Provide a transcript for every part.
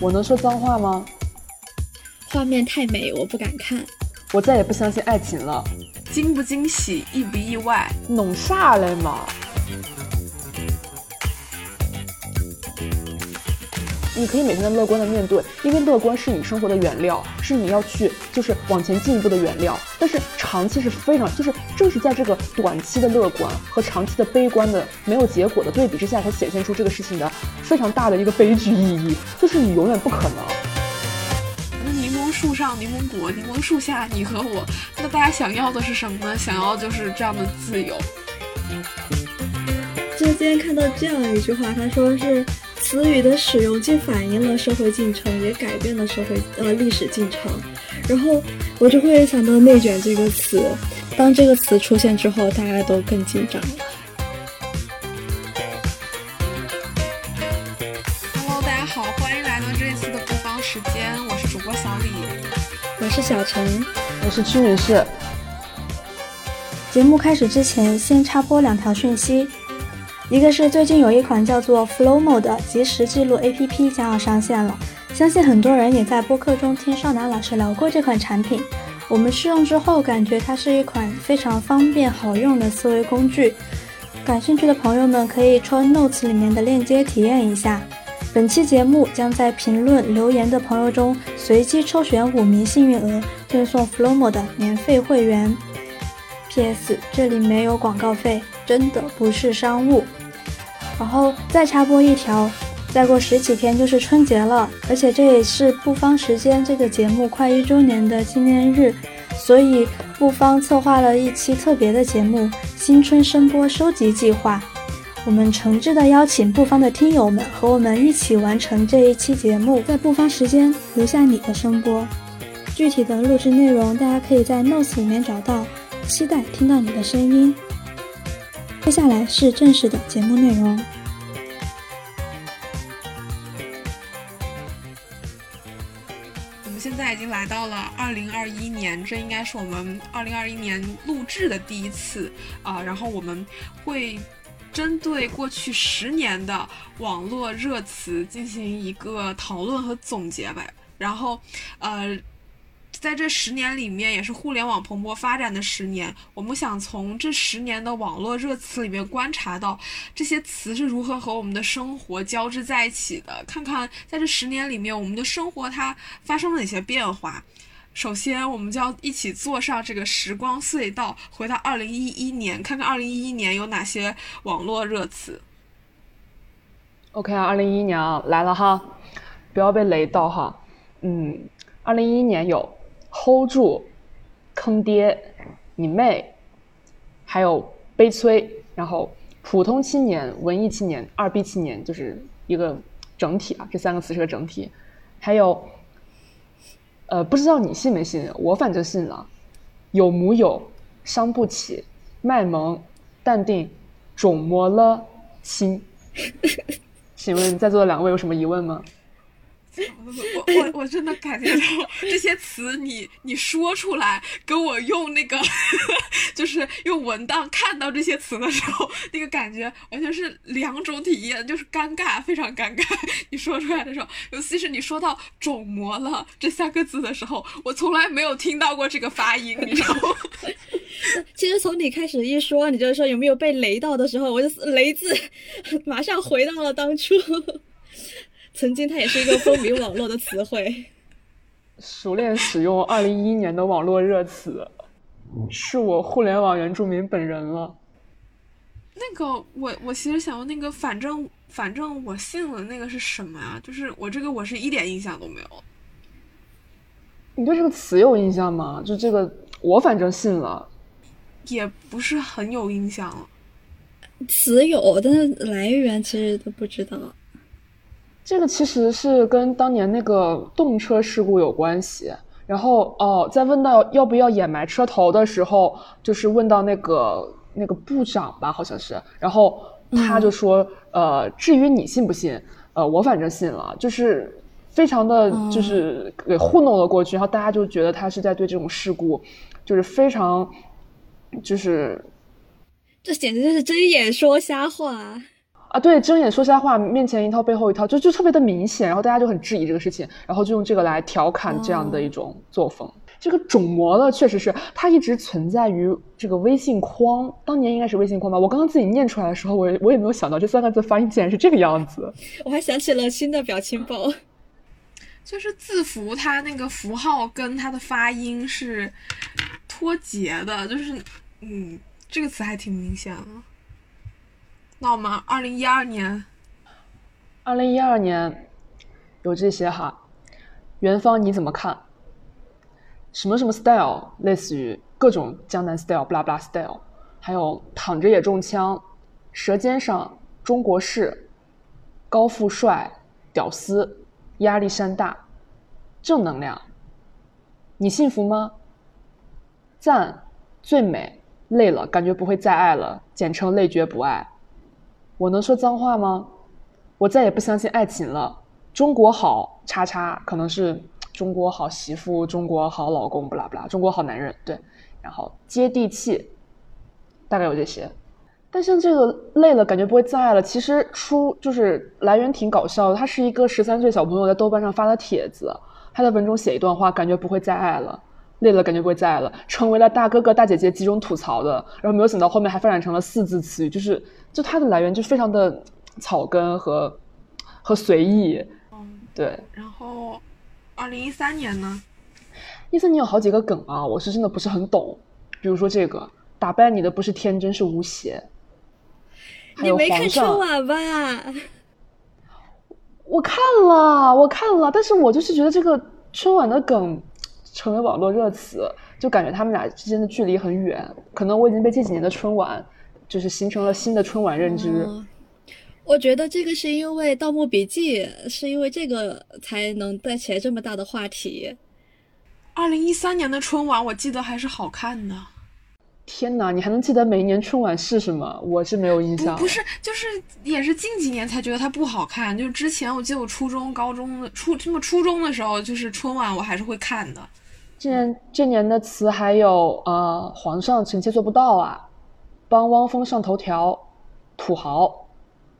我能说脏话吗？画面太美，我不敢看。我再也不相信爱情了。惊不惊喜，意不意外？弄啥嘞嘛？你可以每天的乐观的面对，因为乐观是你生活的原料，是你要去就是往前进一步的原料。但是长期是非常，就是正是在这个短期的乐观和长期的悲观的没有结果的对比之下，才显现出这个事情的非常大的一个悲剧意义，就是你永远不可能。那柠檬树上柠檬果，柠檬树下你和我，那大家想要的是什么呢？想要就是这样的自由。就今天看到这样一句话，他说是。词语的使用既反映了社会进程，也改变了社会呃历史进程。然后我就会想到“内卷”这个词，当这个词出现之后，大家都更紧张了。Hello，大家好，欢迎来到这一次的不方时间，我是主播小李，我是小陈，我是屈女士。节目开始之前，先插播两条讯息。一个是最近有一款叫做 Flowmo 的即时记录 APP 将要上线了，相信很多人也在播客中听少男老师聊过这款产品。我们试用之后，感觉它是一款非常方便好用的思维工具。感兴趣的朋友们可以戳 Notes 里面的链接体验一下。本期节目将在评论留言的朋友中随机抽选五名幸运儿，赠送 Flowmo 的免费会员。P.S. 这里没有广告费。真的不是商务，然后再插播一条，再过十几天就是春节了，而且这也是不方时间这个节目快一周年的纪念日，所以不方策划了一期特别的节目《新春声波收集计划》，我们诚挚的邀请不方的听友们和我们一起完成这一期节目，在不方时间留下你的声波，具体的录制内容大家可以在 Notes 里面找到，期待听到你的声音。接下来是正式的节目内容。我们现在已经来到了二零二一年，这应该是我们二零二一年录制的第一次啊。然后我们会针对过去十年的网络热词进行一个讨论和总结呗。然后，呃。在这十年里面，也是互联网蓬勃发展的十年。我们想从这十年的网络热词里面观察到这些词是如何和我们的生活交织在一起的，看看在这十年里面，我们的生活它发生了哪些变化。首先，我们就要一起坐上这个时光隧道，回到二零一一年，看看二零一一年有哪些网络热词。OK 啊，二零一一年啊来了哈，不要被雷到哈。嗯，二零一一年有。Hold 住，坑爹，你妹，还有悲催，然后普通青年、文艺青年、二逼青年，就是一个整体啊。这三个词是个整体。还有，呃，不知道你信没信，我反正信了。有木有，伤不起，卖萌，淡定，肿么了，亲。请问在座的两位有什么疑问吗？我我我真的感觉到这些词，你你说出来，跟我用那个，就是用文档看到这些词的时候，那个感觉完全是两种体验，就是尴尬，非常尴尬。你说出来的时候，尤其是你说到“肿膜了”这三个字的时候，我从来没有听到过这个发音，你知道吗？其实从你开始一说，你就说有没有被雷到的时候，我就“雷”字马上回到了当初。曾经，它也是一个风靡网络的词汇。熟练使用二零一一年的网络热词，是我互联网原住民本人了。那个，我我其实想问，那个反正反正我信了，那个是什么呀？就是我这个，我是一点印象都没有。你对这个词有印象吗？就这个，我反正信了，也不是很有印象了。词有，但是来源其实都不知道。这个其实是跟当年那个动车事故有关系。然后哦，在问到要不要掩埋车头的时候，就是问到那个那个部长吧，好像是。然后他就说：“呃，至于你信不信，呃，我反正信了。”就是非常的就是给糊弄了过去。然后大家就觉得他是在对这种事故，就是非常就是，这简直就是睁眼说瞎话。啊，对，睁眼说瞎话，面前一套背后一套，就就特别的明显，然后大家就很质疑这个事情，然后就用这个来调侃这样的一种作风。这个肿模呢，确实是它一直存在于这个微信框，当年应该是微信框吧。我刚刚自己念出来的时候，我我也没有想到这三个字发音竟然是这个样子。我还想起了新的表情包，就是字符它那个符号跟它的发音是脱节的，就是嗯，这个词还挺明显的。那我们二零一二年，二零一二年有这些哈，元芳你怎么看？什么什么 style，类似于各种江南 style，布拉布拉 style，还有躺着也中枪，舌尖上中国式，高富帅，屌丝，压力山大，正能量。你幸福吗？赞，最美，累了，感觉不会再爱了，简称累觉不爱。我能说脏话吗？我再也不相信爱情了。中国好，叉叉，可能是。中国好媳妇，中国好老公，不啦不啦，中国好男人，对，然后接地气，大概有这些。但像这个累了，感觉不会再爱了。其实出就是来源挺搞笑的，他是一个十三岁小朋友在豆瓣上发的帖子，他在文中写一段话，感觉不会再爱了，累了感觉不会再爱了，成为了大哥哥大姐姐集中吐槽的。然后没有想到后面还发展成了四字词语，就是就它的来源就非常的草根和和随意，对，然后。二零一三年呢？一三年有好几个梗啊，我是真的不是很懂。比如说这个，打败你的不是天真，是无邪。你没看春晚吧？我看了，我看了，但是我就是觉得这个春晚的梗成为网络热词，就感觉他们俩之间的距离很远。可能我已经被这几年的春晚就是形成了新的春晚认知。我觉得这个是因为《盗墓笔记》，是因为这个才能带起来这么大的话题。二零一三年的春晚，我记得还是好看的。天哪，你还能记得每一年春晚是什么？我是没有印象。不是，就是也是近几年才觉得它不好看。就是之前我记得我初中、高中的初这么初中的时候，就是春晚我还是会看的。这年这年的词还有呃，皇上臣妾做不到啊，帮汪峰上头条，土豪。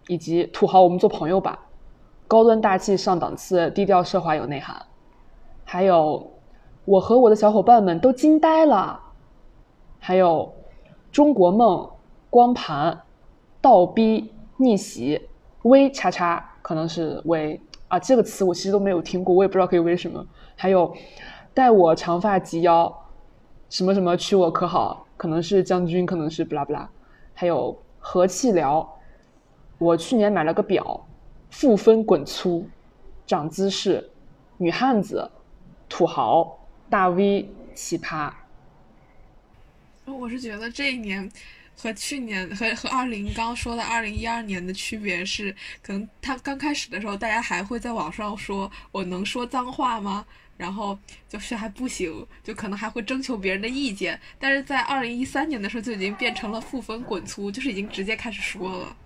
以及土豪，我们做朋友吧。高端大气上档次，低调奢华有内涵。还有，我和我的小伙伴们都惊呆了。还有，中国梦，光盘，倒逼逆袭，微叉叉，可能是微啊，这个词我其实都没有听过，我也不知道可以微什么。还有，待我长发及腰，什么什么娶我可好？可能是将军，可能是不拉不拉。还有和气聊。我去年买了个表，负分滚粗，长姿势，女汉子，土豪，大 V，奇葩。我是觉得这一年和去年和和二零刚说的二零一二年的区别是，可能他刚开始的时候，大家还会在网上说我能说脏话吗？然后就是还不行，就可能还会征求别人的意见。但是在二零一三年的时候，就已经变成了负分滚粗，就是已经直接开始说了。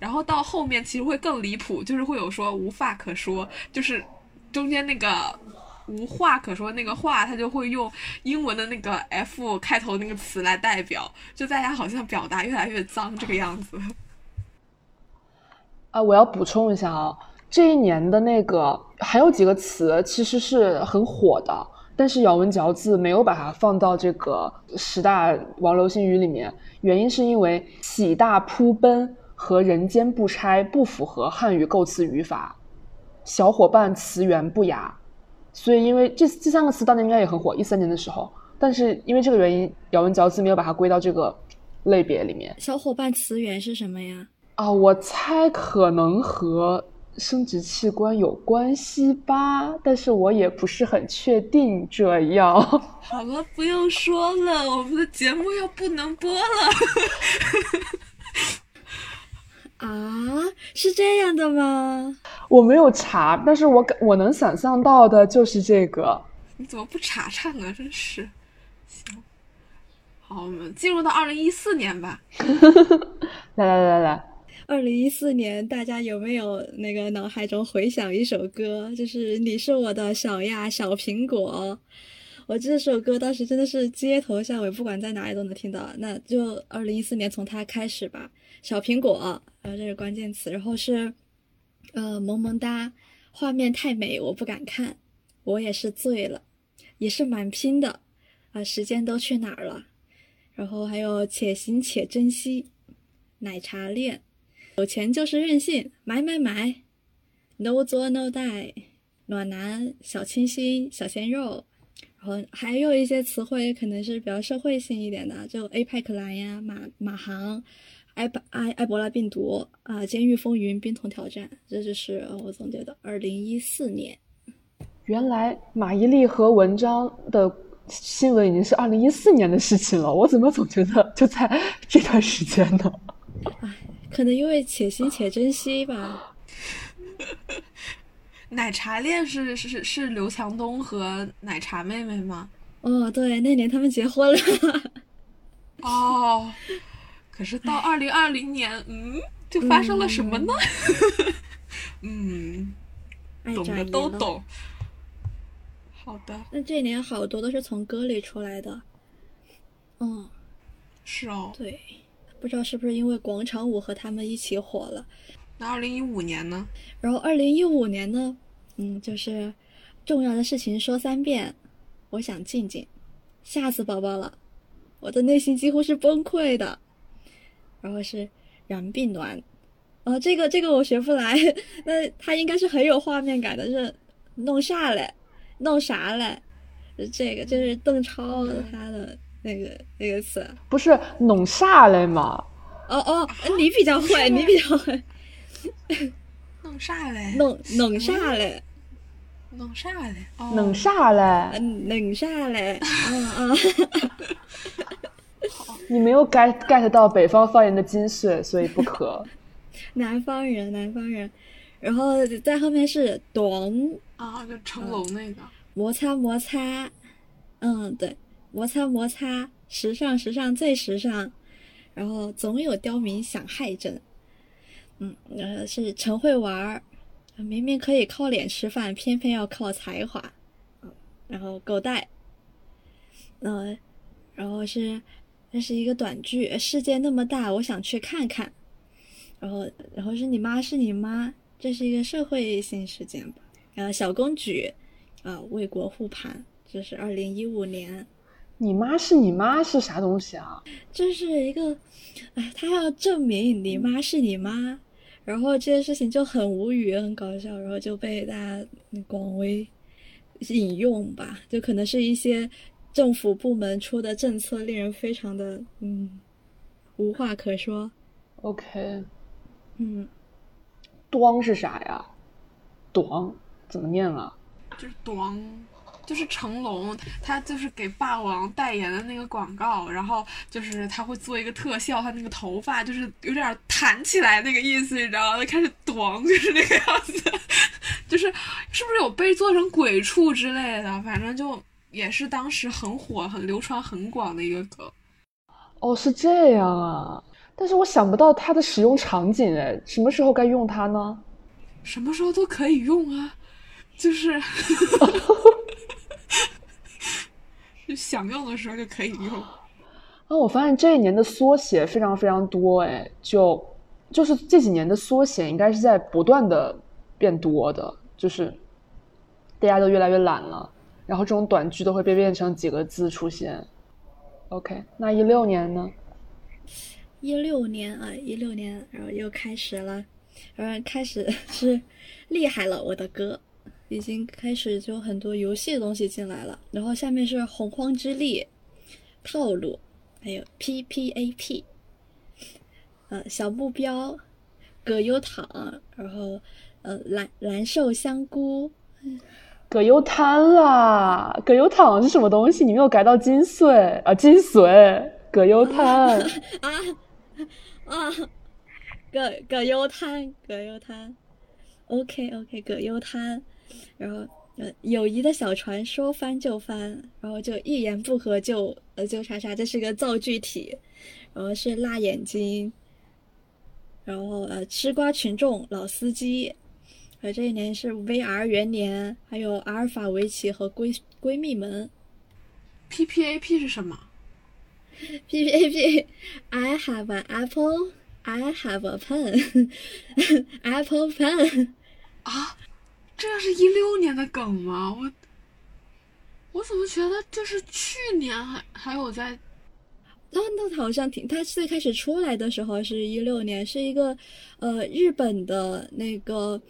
然后到后面其实会更离谱，就是会有说无话可说，就是中间那个无话可说那个话，他就会用英文的那个 F 开头那个词来代表，就大家好像表达越来越脏这个样子。啊，我要补充一下啊，这一年的那个还有几个词其实是很火的，但是咬文嚼字没有把它放到这个十大王流行语里面，原因是因为喜大扑奔。和人间不拆不符合汉语构词语法，小伙伴词源不雅，所以因为这这三个词当年应该也很火，一三年的时候，但是因为这个原因，咬文嚼字没有把它归到这个类别里面。小伙伴词源是什么呀？啊，我猜可能和生殖器官有关系吧，但是我也不是很确定这样。好了，不用说了，我们的节目要不能播了。啊，是这样的吗？我没有查，但是我我能想象到的就是这个。你怎么不查查呢？真是。行，好，我们进入到二零一四年吧。来来来来来，二零一四年，大家有没有那个脑海中回想一首歌？就是你是我的小呀小苹果。我这首歌当时真的是街头巷尾，不管在哪里都能听到。那就二零一四年从它开始吧，小苹果，然后这是关键词，然后是呃萌萌哒，画面太美，我不敢看，我也是醉了，也是蛮拼的啊，时间都去哪儿了？然后还有且行且珍惜，奶茶恋，有钱就是任性，买买买，no 作 no die，暖男，小清新，小鲜肉。然后还有一些词汇可能是比较社会性一点的，就 A 派克兰呀、马马航、埃埃埃博拉病毒啊、监狱风云、冰桶挑战，这就是我总结的二零一四年。原来马伊琍和文章的新闻已经是二零一四年的事情了，我怎么总觉得就在这段时间呢？唉，可能因为且行且珍惜吧。奶茶恋是是是是刘强东和奶茶妹妹吗？哦，对，那年他们结婚了。哦，可是到二零二零年，嗯，就发生了什么呢？嗯，懂的都懂。好的。那这一年好多都是从歌里出来的。嗯，是哦。对，不知道是不是因为广场舞和他们一起火了。那二零一五年呢？然后二零一五年呢？嗯，就是重要的事情说三遍。我想静静，吓死宝宝了，我的内心几乎是崩溃的。然后是燃并暖，哦，这个这个我学不来。那他应该是很有画面感的，是弄啥嘞？弄啥嘞？这个就是邓超他的那个那个词，不是弄啥嘞吗？哦哦，你比较会，你比较会。弄啥嘞？弄弄啥嘞？弄啥嘞？弄啥嘞？弄啥嘞？嗯嗯。你没有 get get 到北方方言的精髓，所以不可。南方人，南方人。然后在后面是咚啊，就成龙那个摩擦摩擦。嗯，对，摩擦摩擦，时尚时尚最时尚。然后总有刁民想害朕。嗯，呃，是陈慧玩儿，明明可以靠脸吃饭，偏偏要靠才华。嗯，然后狗带，呃，然后是，这是一个短剧，世界那么大，我想去看看。然后，然后是你妈是你妈，这是一个社会性事件吧？然后小公举，啊，为国护盘，这是二零一五年。你妈是你妈是啥东西啊？就是一个，哎，他要证明你妈是你妈。然后这件事情就很无语，很搞笑，然后就被大家广为引用吧。就可能是一些政府部门出的政策，令人非常的嗯无话可说。OK，嗯，端是啥呀？端怎么念啊？就是端。就是成龙，他就是给霸王代言的那个广告，然后就是他会做一个特效，他那个头发就是有点弹起来那个意思，你知道吗？他开始短，就是那个样子，就是是不是有被做成鬼畜之类的？反正就也是当时很火、很流传很广的一个梗。哦，是这样啊，但是我想不到它的使用场景，哎，什么时候该用它呢？什么时候都可以用啊，就是。就想用的时候就可以用。啊，我发现这一年的缩写非常非常多，哎，就就是这几年的缩写应该是在不断的变多的，就是大家都越来越懒了，然后这种短句都会被变成几个字出现。OK，那一六年呢？一六年啊，一六年，然后又开始了，然后开始 是厉害了，我的歌。已经开始就很多游戏的东西进来了，然后下面是洪荒之力、套路，还有 P P A P，呃，小目标、葛优躺，然后呃蓝蓝瘦香菇，葛优瘫啦，葛优躺是什么东西？你没有改到精髓啊？精髓，葛优瘫 啊啊，葛葛优瘫，葛优瘫，OK OK，葛优瘫。然后，呃，友谊的小船说翻就翻，然后就一言不合就呃就啥啥，这是个造句体，然后是辣眼睛，然后呃吃瓜群众老司机，呃这一年是 VR 元年，还有阿尔法围棋和闺闺蜜们，P P A P 是什么？P P A P，I have an apple，I have a pen，Apple pen。啊，这个是一六年的梗吗？我我怎么觉得就是去年还还有在。那那好像挺，他最开始出来的时候是一六年，是一个呃日本的那个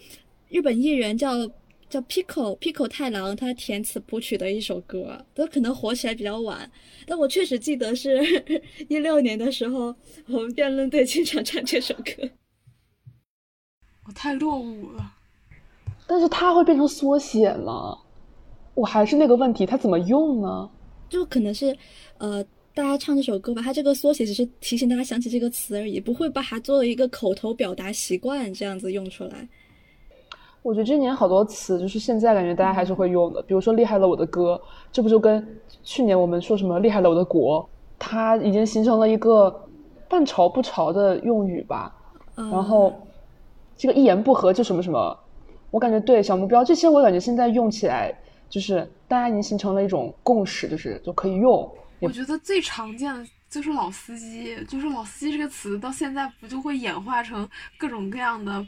日本艺人叫叫 Pico Pico 太郎，他填词谱曲的一首歌，都可能火起来比较晚，但我确实记得是 一六年的时候，我们辩论队经常唱这首歌。我太落伍了，但是它会变成缩写吗？我还是那个问题，它怎么用呢？就可能是呃。大家唱这首歌吧，它这个缩写只是提醒大家想起这个词而已，不会把它作为一个口头表达习惯这样子用出来。我觉得今年好多词就是现在感觉大家还是会用的，比如说“厉害了我的歌”，这不就跟去年我们说什么“厉害了我的国”，它已经形成了一个半潮不潮的用语吧。然后这个一言不合就什么什么，我感觉对小目标这些，我感觉现在用起来就是大家已经形成了一种共识，就是就可以用。我觉得最常见的就是老司机，就是老司机这个词到现在不就会演化成各种各样的，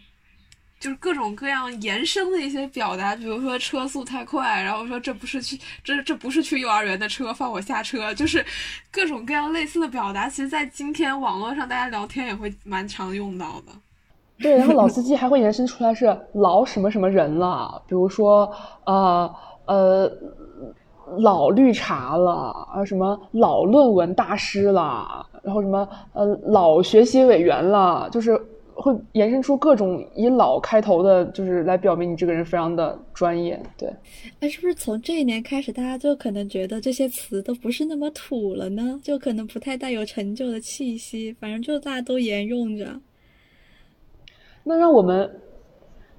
就是各种各样延伸的一些表达，比如说车速太快，然后说这不是去这这不是去幼儿园的车，放我下车，就是各种各样类似的表达。其实，在今天网络上大家聊天也会蛮常用到的。对，然后老司机还会延伸出来是老什么什么人了，比如说呃呃。老绿茶了啊，什么老论文大师了，然后什么呃老学习委员了，就是会延伸出各种以老开头的，就是来表明你这个人非常的专业。对，哎，是不是从这一年开始，大家就可能觉得这些词都不是那么土了呢？就可能不太带有陈旧的气息，反正就大家都沿用着。那让我们。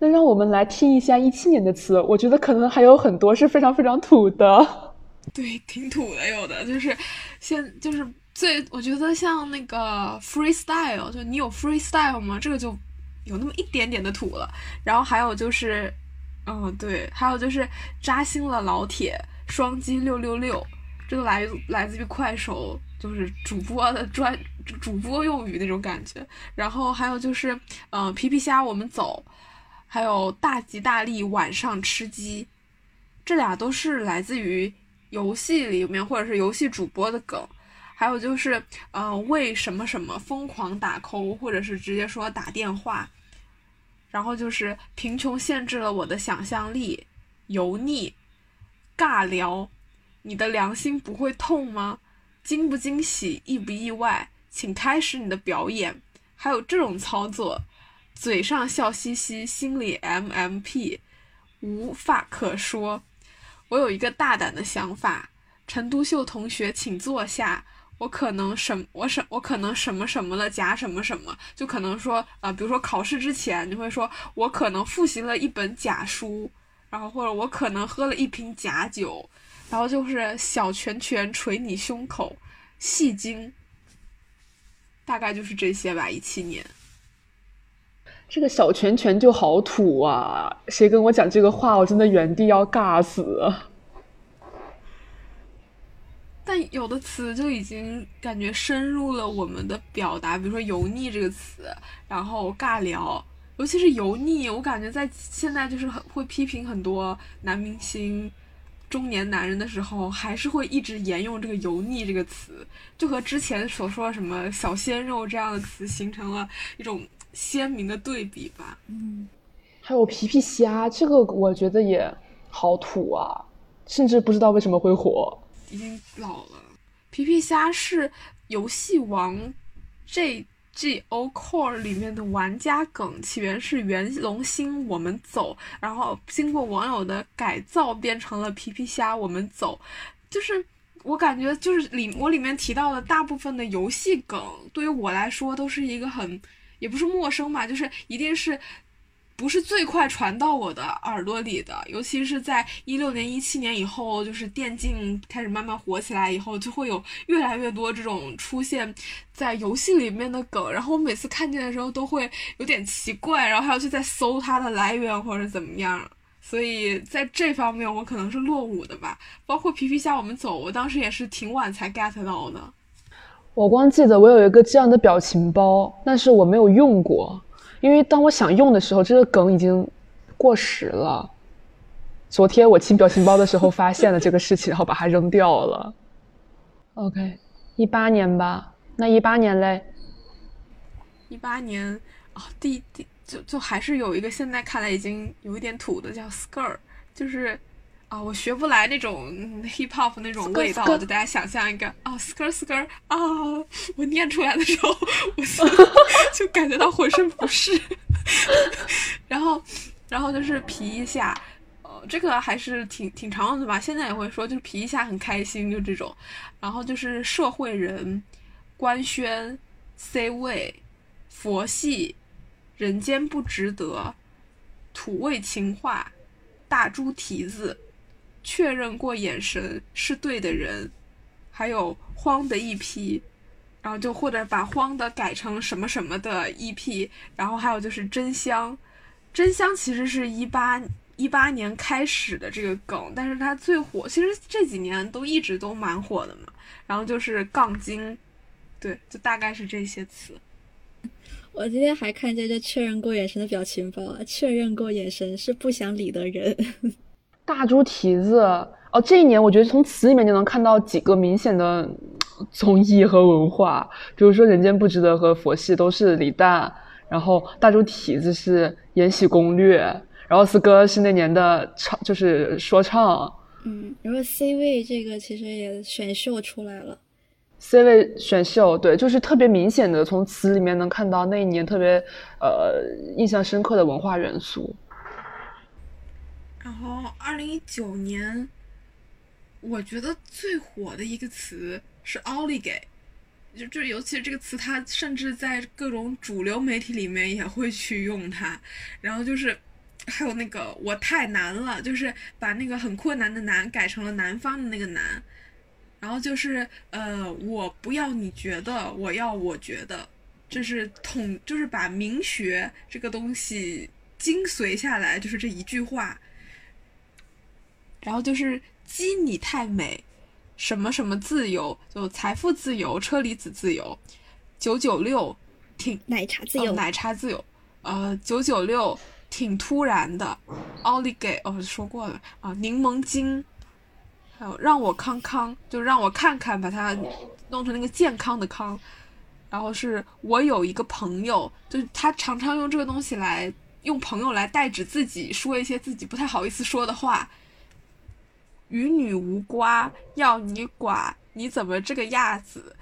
那让我们来听一下一七年的词，我觉得可能还有很多是非常非常土的。对，挺土的，有的就是现就是最，我觉得像那个 freestyle，就你有 freestyle 吗？这个就有那么一点点的土了。然后还有就是，嗯，对，还有就是扎心了老铁，双击六六六，这个来来自于快手，就是主播的专主播用语那种感觉。然后还有就是，嗯，皮皮虾，我们走。还有大吉大利晚上吃鸡，这俩都是来自于游戏里面或者是游戏主播的梗。还有就是，嗯，为什么什么疯狂打 call，或者是直接说打电话。然后就是贫穷限制了我的想象力，油腻，尬聊，你的良心不会痛吗？惊不惊喜，意不意外？请开始你的表演。还有这种操作。嘴上笑嘻嘻，心里 M M P，无话可说。我有一个大胆的想法，陈独秀同学，请坐下。我可能什我什我可能什么什么了假什么什么，就可能说啊，比如说考试之前，你会说我可能复习了一本假书，然后或者我可能喝了一瓶假酒，然后就是小拳拳捶你胸口，戏精。大概就是这些吧，一七年。这个小拳拳就好土啊！谁跟我讲这个话，我真的原地要尬死。但有的词就已经感觉深入了我们的表达，比如说“油腻”这个词，然后尬聊，尤其是“油腻”，我感觉在现在就是很会批评很多男明星、中年男人的时候，还是会一直沿用这个“油腻”这个词，就和之前所说什么“小鲜肉”这样的词形成了一种。鲜明的对比吧，嗯，还有皮皮虾，这个我觉得也好土啊，甚至不知道为什么会火。已经老了，皮皮虾是游戏王 J G O Core 里面的玩家梗，起源是元龙星我们走，然后经过网友的改造变成了皮皮虾我们走，就是我感觉就是里我里面提到的大部分的游戏梗，对于我来说都是一个很。也不是陌生吧，就是一定是不是最快传到我的耳朵里的，尤其是在一六年、一七年以后，就是电竞开始慢慢火起来以后，就会有越来越多这种出现在游戏里面的梗，然后我每次看见的时候都会有点奇怪，然后还要去再搜它的来源或者怎么样，所以在这方面我可能是落伍的吧。包括皮皮虾我们走，我当时也是挺晚才 get 到的。我光记得我有一个这样的表情包，但是我没有用过，因为当我想用的时候，这个梗已经过时了。昨天我清表情包的时候发现了这个事情，然后把它扔掉了。OK，一八年吧，那一八年嘞？一八年啊，第第就就还是有一个现在看来已经有一点土的叫 skr，就是啊，我学不来那种 hip hop 那种味道，就大家想象一个啊 skr skr 啊，我念出来的时候，我 就感觉到浑身不适。然后，然后就是皮一下。呃这个还是挺挺常用的吧，现在也会说，就是皮一下很开心，就这种。然后就是社会人、官宣、C 位、佛系、人间不值得、土味情话、大猪蹄子、确认过眼神是对的人，还有慌的一批，然后就或者把慌的改成什么什么的 EP，然后还有就是真香，真香其实是一八。一八年开始的这个梗，但是它最火，其实这几年都一直都蛮火的嘛。然后就是杠精，对，就大概是这些词。我今天还看见这确认过眼神的表情包，确认过眼神是不想理的人。大猪蹄子哦，这一年我觉得从词里面就能看到几个明显的综艺和文化，比如说《人间不值得》和《佛系》都是李诞，然后大猪蹄子是《延禧攻略》。然后四哥是那年的唱，就是说唱。嗯，然后 C 位这个其实也选秀出来了。C 位选秀，对，就是特别明显的从词里面能看到那一年特别呃印象深刻的文化元素。然后二零一九年，我觉得最火的一个词是奥利给，就就尤其是这个词，它甚至在各种主流媒体里面也会去用它，然后就是。还有那个我太难了，就是把那个很困难的难改成了南方的那个难，然后就是呃我不要你觉得，我要我觉得，就是统就是把明学这个东西精髓下来，就是这一句话，然后就是鸡你太美，什么什么自由，就财富自由，车厘子自由，九九六挺奶茶自由，奶茶自由，呃九九六。挺突然的，奥利给哦说过了啊，柠檬精，还有让我康康，就让我看看，把它弄成那个健康的康，然后是我有一个朋友，就是他常常用这个东西来用朋友来代指自己，说一些自己不太好意思说的话。与女无瓜，要你管，你怎么这个样子？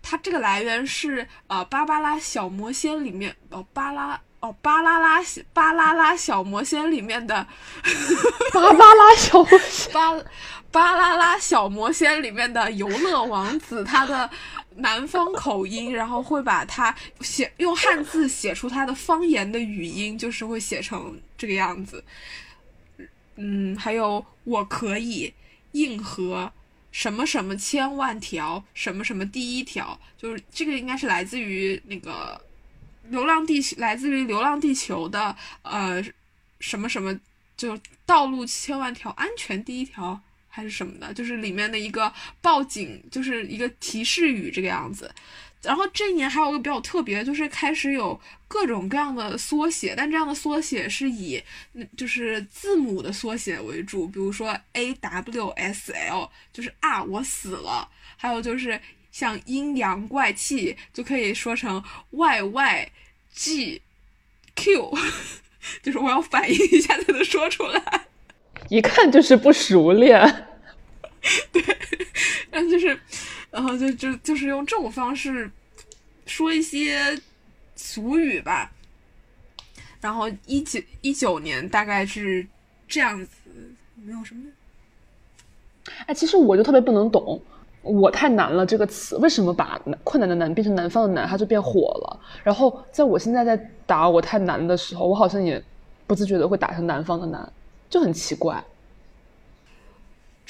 它这个来源是呃《芭芭拉小魔仙》里面哦，巴拉。哦，巴啦啦巴啦啦小魔仙里面的巴啦啦小魔仙，巴巴啦啦小魔仙里面的游乐王子，他的南方口音，然后会把它写用汉字写出他的方言的语音，就是会写成这个样子。嗯，还有我可以硬核什么什么千万条什么什么第一条，就是这个应该是来自于那个。流浪地来自于《流浪地球》的呃什么什么，就道路千万条，安全第一条还是什么的，就是里面的一个报警，就是一个提示语这个样子。然后这一年还有一个比较特别，就是开始有各种各样的缩写，但这样的缩写是以就是字母的缩写为主，比如说 A W S L，就是啊我死了，还有就是。像阴阳怪气就可以说成 y y g q，就是我要反应一下才能说出来，一看就是不熟练。对，然后就是，然后就就就是用这种方式说一些俗语吧。然后一九一九年大概是这样子，没有什么。哎，其实我就特别不能懂。我太难了这个词，为什么把困难的难变成南方的难，它就变火了？然后在我现在在打我太难的时候，我好像也不自觉的会打成南方的难，就很奇怪。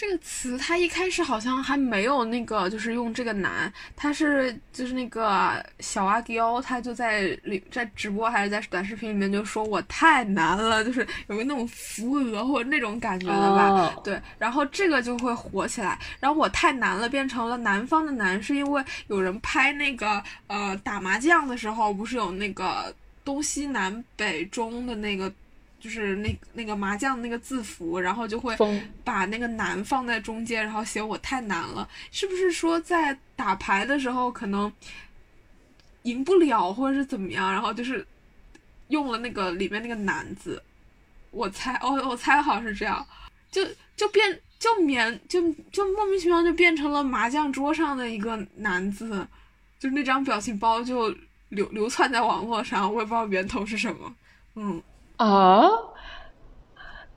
这个词它一开始好像还没有那个，就是用这个难，它是就是那个小阿刁，他就在里在直播还是在短视频里面就说我太难了，就是有个那种扶额或者那种感觉的吧，哦对，然后这个就会火起来，然后我太难了变成了南方的难，是因为有人拍那个呃打麻将的时候，不是有那个东西南北中的那个。就是那那个麻将那个字符，然后就会把那个难放在中间，然后写我太难了，是不是说在打牌的时候可能赢不了，或者是怎么样，然后就是用了那个里面那个难字，我猜，哦，我猜好像是这样，就就变就免就就莫名其妙就变成了麻将桌上的一个难字，就那张表情包就流流窜在网络上，我也不知道源头是什么，嗯。啊，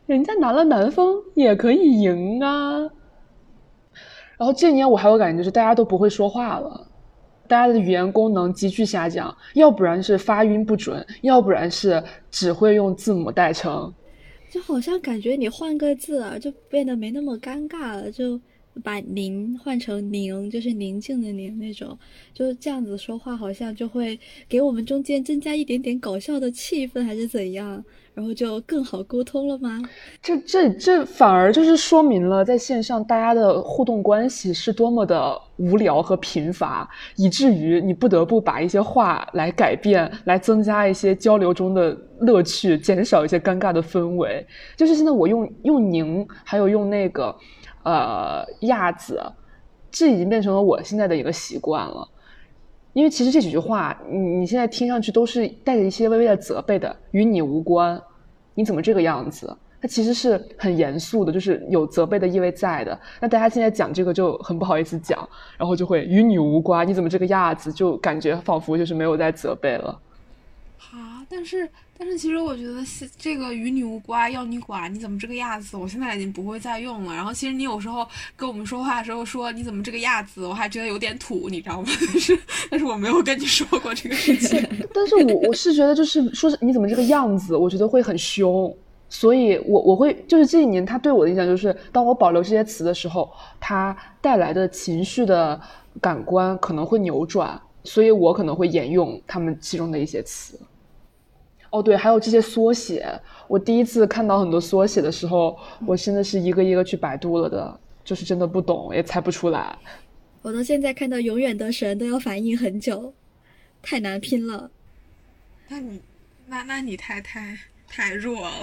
人家拿了南风也可以赢啊。然后这年我还有感觉就是大家都不会说话了，大家的语言功能急剧下降，要不然是发音不准，要不然是只会用字母代称。就好像感觉你换个字啊，就变得没那么尴尬了，就把“宁”换成“宁”，就是宁静的“宁”那种，就是这样子说话，好像就会给我们中间增加一点点搞笑的气氛，还是怎样？然后就更好沟通了吗？这这这反而就是说明了在线上大家的互动关系是多么的无聊和贫乏，以至于你不得不把一些话来改变，来增加一些交流中的乐趣，减少一些尴尬的氛围。就是现在我用用宁，还有用那个呃亚子，这已经变成了我现在的一个习惯了。因为其实这几句话，你你现在听上去都是带着一些微微的责备的，与你无关，你怎么这个样子？它其实是很严肃的，就是有责备的意味在的。那大家现在讲这个就很不好意思讲，然后就会与你无关，你怎么这个样子？就感觉仿佛就是没有在责备了。啊，但是但是其实我觉得这个与你无关，要你管，你怎么这个样子？我现在已经不会再用了。然后其实你有时候跟我们说话的时候说你怎么这个样子，我还觉得有点土，你知道吗？但是但是我没有跟你说过这个事情。但是我我是觉得就是说你怎么这个样子，我觉得会很凶。所以我我会就是这一年他对我的印象就是，当我保留这些词的时候，它带来的情绪的感官可能会扭转，所以我可能会沿用他们其中的一些词。哦，对，还有这些缩写，我第一次看到很多缩写的时候，我真的是一个一个去百度了的，就是真的不懂，也猜不出来。我到现在看到“永远的神”都要反应很久，太难拼了。那你那那你太太太弱了。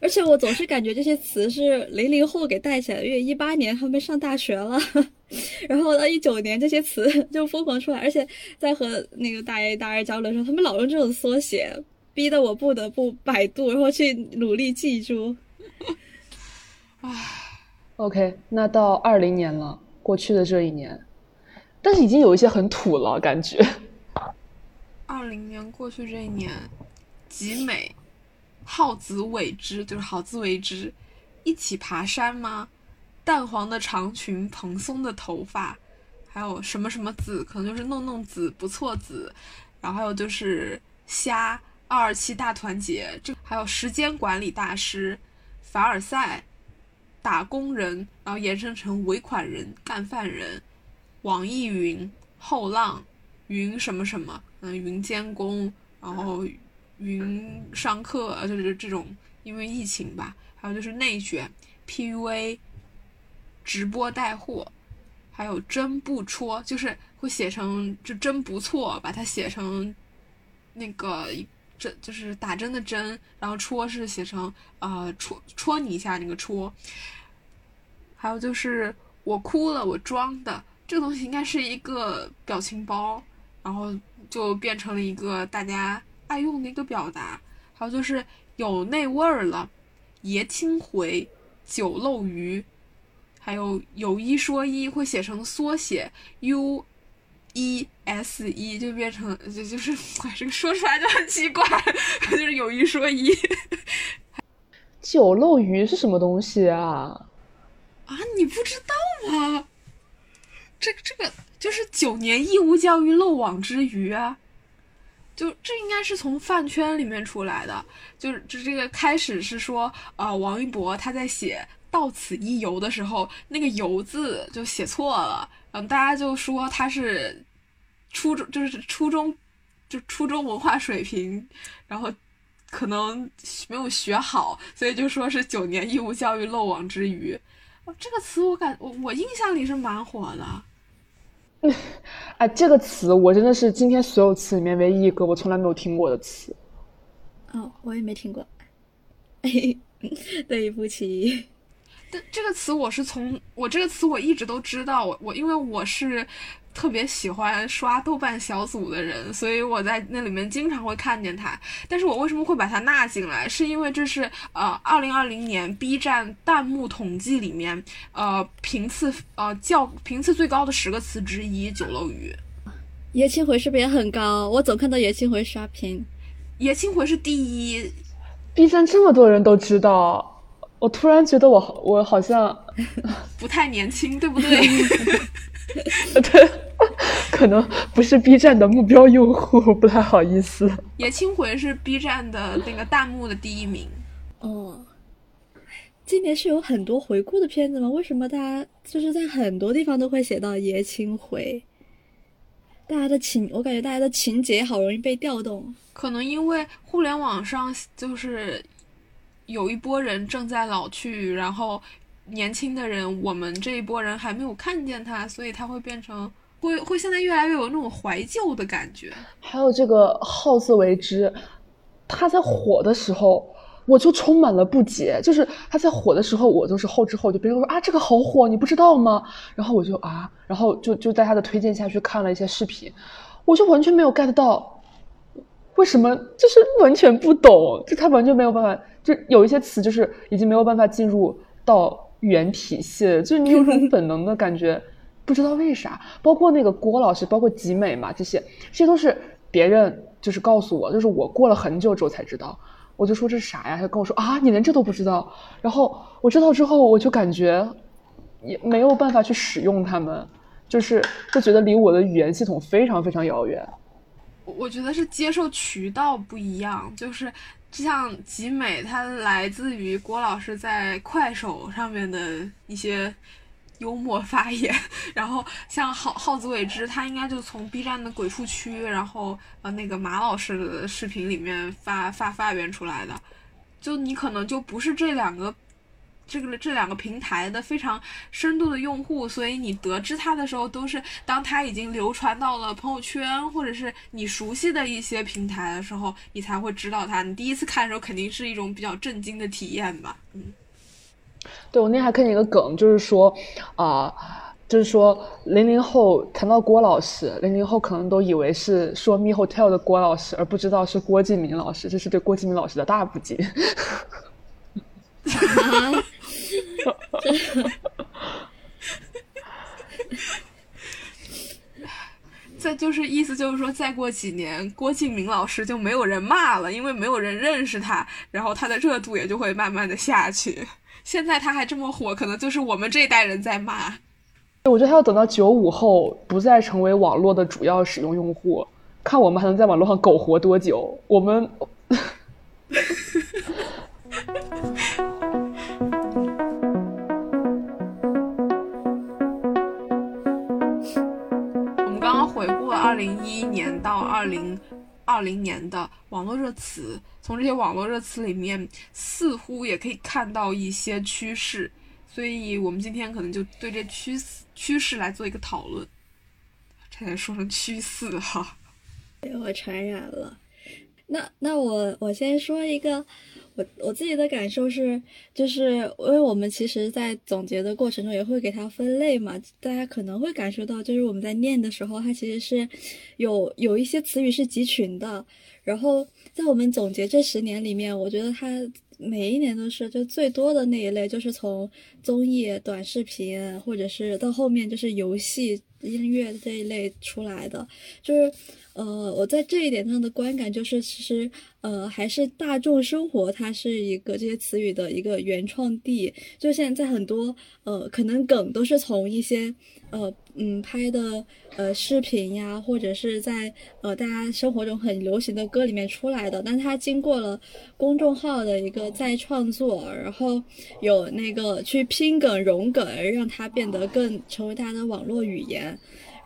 而且我总是感觉这些词是零零后给带起来的，因为一八年他们上大学了，然后到一九年这些词 就疯狂出来，而且在和那个大一、大二交流的时候，他们老用这种缩写，逼得我不得不百度，然后去努力记住。唉，OK，那到二零年了，过去的这一年，但是已经有一些很土了，感觉。二零年过去这一年，极美，好自为之，就是好自为之。一起爬山吗？淡黄的长裙，蓬松的头发，还有什么什么子，可能就是弄弄子，不错子。然后还有就是虾，二二七大团结，这还有时间管理大师，凡尔赛，打工人，然后延伸成尾款人、干饭人，网易云、后浪。云什么什么，嗯，云监工，然后云上课，呃就是这种，因为疫情吧，还有就是内卷，PUA，直播带货，还有真不戳，就是会写成就真不错，把它写成那个针，就是打针的针，然后戳是写成呃戳戳你一下那个戳，还有就是我哭了，我装的。这个东西应该是一个表情包，然后就变成了一个大家爱用的一个表达。还有就是有那味儿了，爷青回，酒漏鱼，还有有一说一会写成缩写 U E S E，就变成就就是 这个说出来就很奇怪，就是有一说一。酒漏鱼是什么东西啊？啊，你不知道吗？这个这个就是九年义务教育漏网之鱼啊！就这应该是从饭圈里面出来的，就是这这个开始是说，呃，王一博他在写到此一游的时候，那个游字就写错了，嗯，大家就说他是初中，就是初中，就初中文化水平，然后可能没有学好，所以就说是九年义务教育漏网之鱼。这个词我感我我印象里是蛮火的。哎，这个词我真的是今天所有词里面唯一一个我从来没有听过的词。哦，我也没听过。对不起。但这个词我是从我这个词我一直都知道，我我因为我是。特别喜欢刷豆瓣小组的人，所以我在那里面经常会看见他。但是我为什么会把他纳进来？是因为这是呃，二零二零年 B 站弹幕统计里面呃频次呃较频次最高的十个词之一。九漏鱼，爷青回是不是也很高？我总看到爷青回刷屏，爷青回是第一。B 站这么多人都知道，我突然觉得我我好像 不太年轻，对不对？对。可能不是 B 站的目标用户，不太好意思。爷青回是 B 站的那个弹幕的第一名。哦，今年是有很多回顾的片子吗？为什么大家就是在很多地方都会写到爷青回？大家的情，我感觉大家的情节好容易被调动。可能因为互联网上就是有一波人正在老去，然后年轻的人，我们这一波人还没有看见他，所以他会变成。会会现在越来越有那种怀旧的感觉，还有这个好自为之，他在火的时候我就充满了不解，就是他在火的时候我就是后知后觉，别人说啊这个好火，你不知道吗？然后我就啊，然后就就在他的推荐下去看了一些视频，我就完全没有 get 到为什么，就是完全不懂，就他完全没有办法，就有一些词就是已经没有办法进入到语言体系，就是你有种本能的感觉。不知道为啥，包括那个郭老师，包括集美嘛，这些，这些都是别人就是告诉我，就是我过了很久之后才知道。我就说这是啥呀？他跟我说啊，你连这都不知道。然后我知道之后，我就感觉也没有办法去使用它们，就是就觉得离我的语言系统非常非常遥远。我觉得是接受渠道不一样，就是就像集美，它来自于郭老师在快手上面的一些。幽默发言，然后像好好自为之，他应该就从 B 站的鬼畜区，然后呃那个马老师的视频里面发发发源出来的，就你可能就不是这两个这个这两个平台的非常深度的用户，所以你得知他的时候，都是当他已经流传到了朋友圈或者是你熟悉的一些平台的时候，你才会知道他。你第一次看的时候，肯定是一种比较震惊的体验吧，嗯。对，我那天还看见一个梗，就是说，啊，就是说零零后谈到郭老师，零零后可能都以为是说《Me Hotel》的郭老师，而不知道是郭敬明老师，这是对郭敬明老师的大不敬。再就是意思就是说，再过几年，郭敬明老师就没有人骂了，因为没有人认识他，然后他的热度也就会慢慢的下去。现在他还这么火，可能就是我们这一代人在骂。我觉得他要等到九五后不再成为网络的主要使用用户，看我们还能在网络上苟活多久。我们，零一一年到二零。二零年的网络热词，从这些网络热词里面，似乎也可以看到一些趋势，所以我们今天可能就对这趋势趋势来做一个讨论。差点说成趋势哈，被我传染了。那那我我先说一个。我我自己的感受是，就是因为我们其实，在总结的过程中也会给它分类嘛，大家可能会感受到，就是我们在念的时候，它其实是有有一些词语是集群的。然后在我们总结这十年里面，我觉得它每一年都是就最多的那一类，就是从综艺、短视频，或者是到后面就是游戏、音乐这一类出来的，就是。呃，我在这一点上的观感就是，其实，呃，还是大众生活，它是一个这些词语的一个原创地。就现在在很多，呃，可能梗都是从一些，呃嗯拍的呃视频呀，或者是在呃大家生活中很流行的歌里面出来的，但它经过了公众号的一个再创作，然后有那个去拼梗融梗，让它变得更成为大家的网络语言，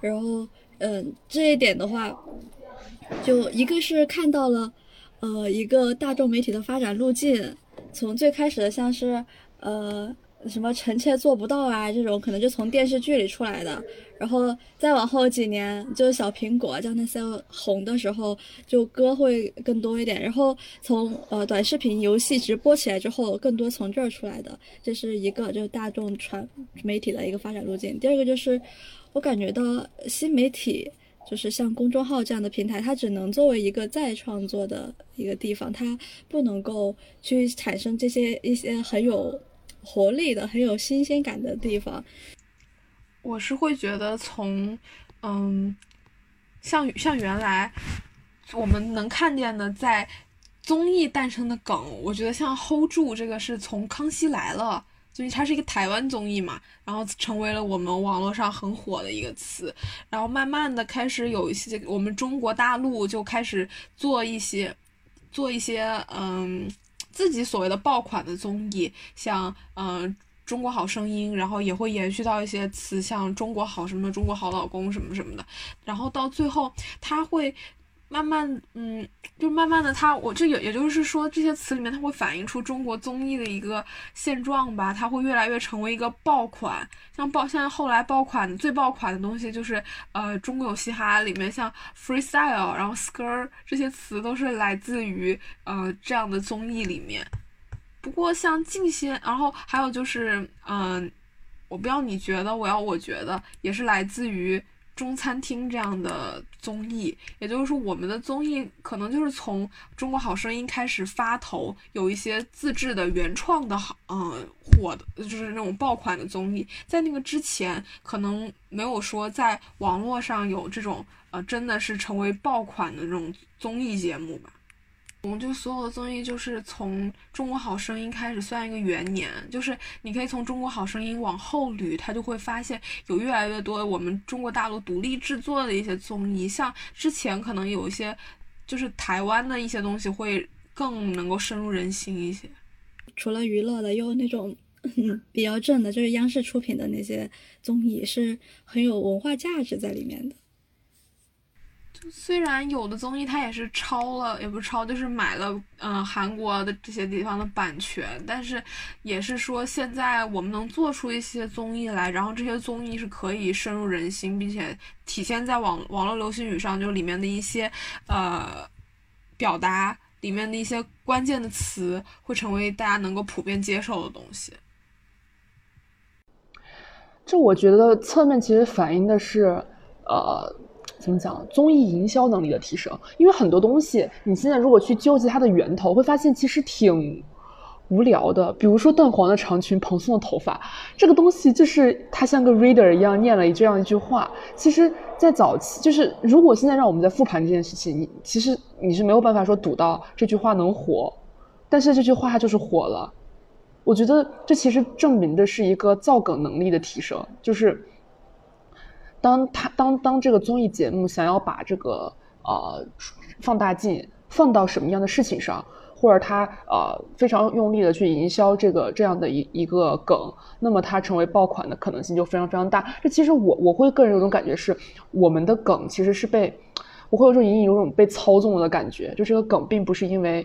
然后嗯这一点的话，就一个是看到了呃一个大众媒体的发展路径，从最开始的像是呃。什么臣妾做不到啊？这种可能就从电视剧里出来的，然后再往后几年，就是小苹果叫那些红的时候，就歌会更多一点。然后从呃短视频、游戏直播起来之后，更多从这儿出来的，这是一个就是大众传媒体的一个发展路径。第二个就是我感觉到新媒体，就是像公众号这样的平台，它只能作为一个再创作的一个地方，它不能够去产生这些一些很有。活力的、很有新鲜感的地方，我是会觉得从，嗯，像像原来我们能看见的在综艺诞生的梗，我觉得像 hold 住这个是从《康熙来了》，就是它是一个台湾综艺嘛，然后成为了我们网络上很火的一个词，然后慢慢的开始有一些我们中国大陆就开始做一些做一些嗯。自己所谓的爆款的综艺，像嗯《中国好声音》，然后也会延续到一些词，像《中国好什么》《中国好老公》什么什么的，然后到最后他会。慢慢，嗯，就慢慢的，它我这也也就是说，这些词里面它会反映出中国综艺的一个现状吧，它会越来越成为一个爆款，像爆，像后来爆款最爆款的东西就是，呃，中国有嘻哈里面像 freestyle，然后 skr 这些词都是来自于呃这样的综艺里面。不过像近些，然后还有就是，嗯，我不要你觉得，我要我觉得，也是来自于。中餐厅这样的综艺，也就是说，我们的综艺可能就是从《中国好声音》开始发头，有一些自制的原创的好，嗯，火的，就是那种爆款的综艺。在那个之前，可能没有说在网络上有这种，呃，真的是成为爆款的这种综艺节目吧。我们就所有的综艺就是从《中国好声音》开始算一个元年，就是你可以从《中国好声音》往后捋，它就会发现有越来越多我们中国大陆独立制作的一些综艺，像之前可能有一些就是台湾的一些东西会更能够深入人心一些。除了娱乐的，有那种 比较正的，就是央视出品的那些综艺，是很有文化价值在里面的。虽然有的综艺它也是抄了，也不是抄，就是买了嗯韩国的这些地方的版权，但是也是说现在我们能做出一些综艺来，然后这些综艺是可以深入人心，并且体现在网网络流行语上，就里面的一些呃表达里面的一些关键的词，会成为大家能够普遍接受的东西。这我觉得侧面其实反映的是呃。怎么讲？综艺营销能力的提升，因为很多东西，你现在如果去纠结它的源头，会发现其实挺无聊的。比如说淡黄的长裙，蓬松的头发，这个东西就是它像个 reader 一样念了这样一句话。其实，在早期，就是如果现在让我们在复盘这件事情，你其实你是没有办法说赌到这句话能火，但是这句话它就是火了。我觉得这其实证明的是一个造梗能力的提升，就是。当他当当这个综艺节目想要把这个呃放大镜放到什么样的事情上，或者他呃非常用力的去营销这个这样的一一个梗，那么它成为爆款的可能性就非常非常大。这其实我我会个人有种感觉是，我们的梗其实是被我会有种隐隐有种被操纵的感觉，就这个梗并不是因为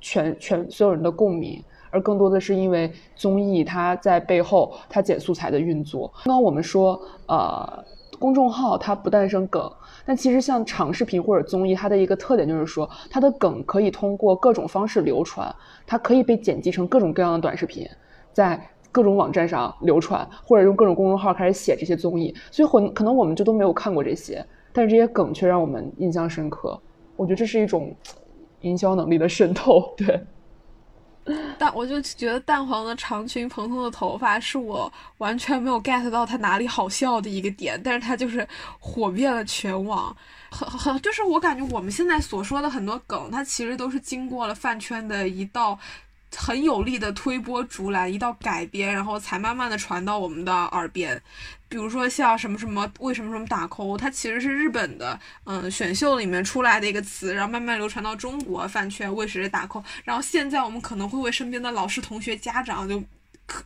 全全所有人的共鸣。而更多的是因为综艺它在背后它剪素材的运作。刚刚我们说，呃，公众号它不诞生梗，但其实像长视频或者综艺，它的一个特点就是说，它的梗可以通过各种方式流传，它可以被剪辑成各种各样的短视频，在各种网站上流传，或者用各种公众号开始写这些综艺。所以很可能我们就都没有看过这些，但是这些梗却让我们印象深刻。我觉得这是一种营销能力的渗透，对。但我就觉得淡黄的长裙、蓬松的头发是我完全没有 get 到他哪里好笑的一个点，但是他就是火遍了全网，很很就是我感觉我们现在所说的很多梗，它其实都是经过了饭圈的一道很有力的推波助澜，一道改编，然后才慢慢的传到我们的耳边。比如说像什么什么为什么什么打 call，它其实是日本的嗯选秀里面出来的一个词，然后慢慢流传到中国饭圈为谁打 call，然后现在我们可能会为身边的老师、同学、家长就。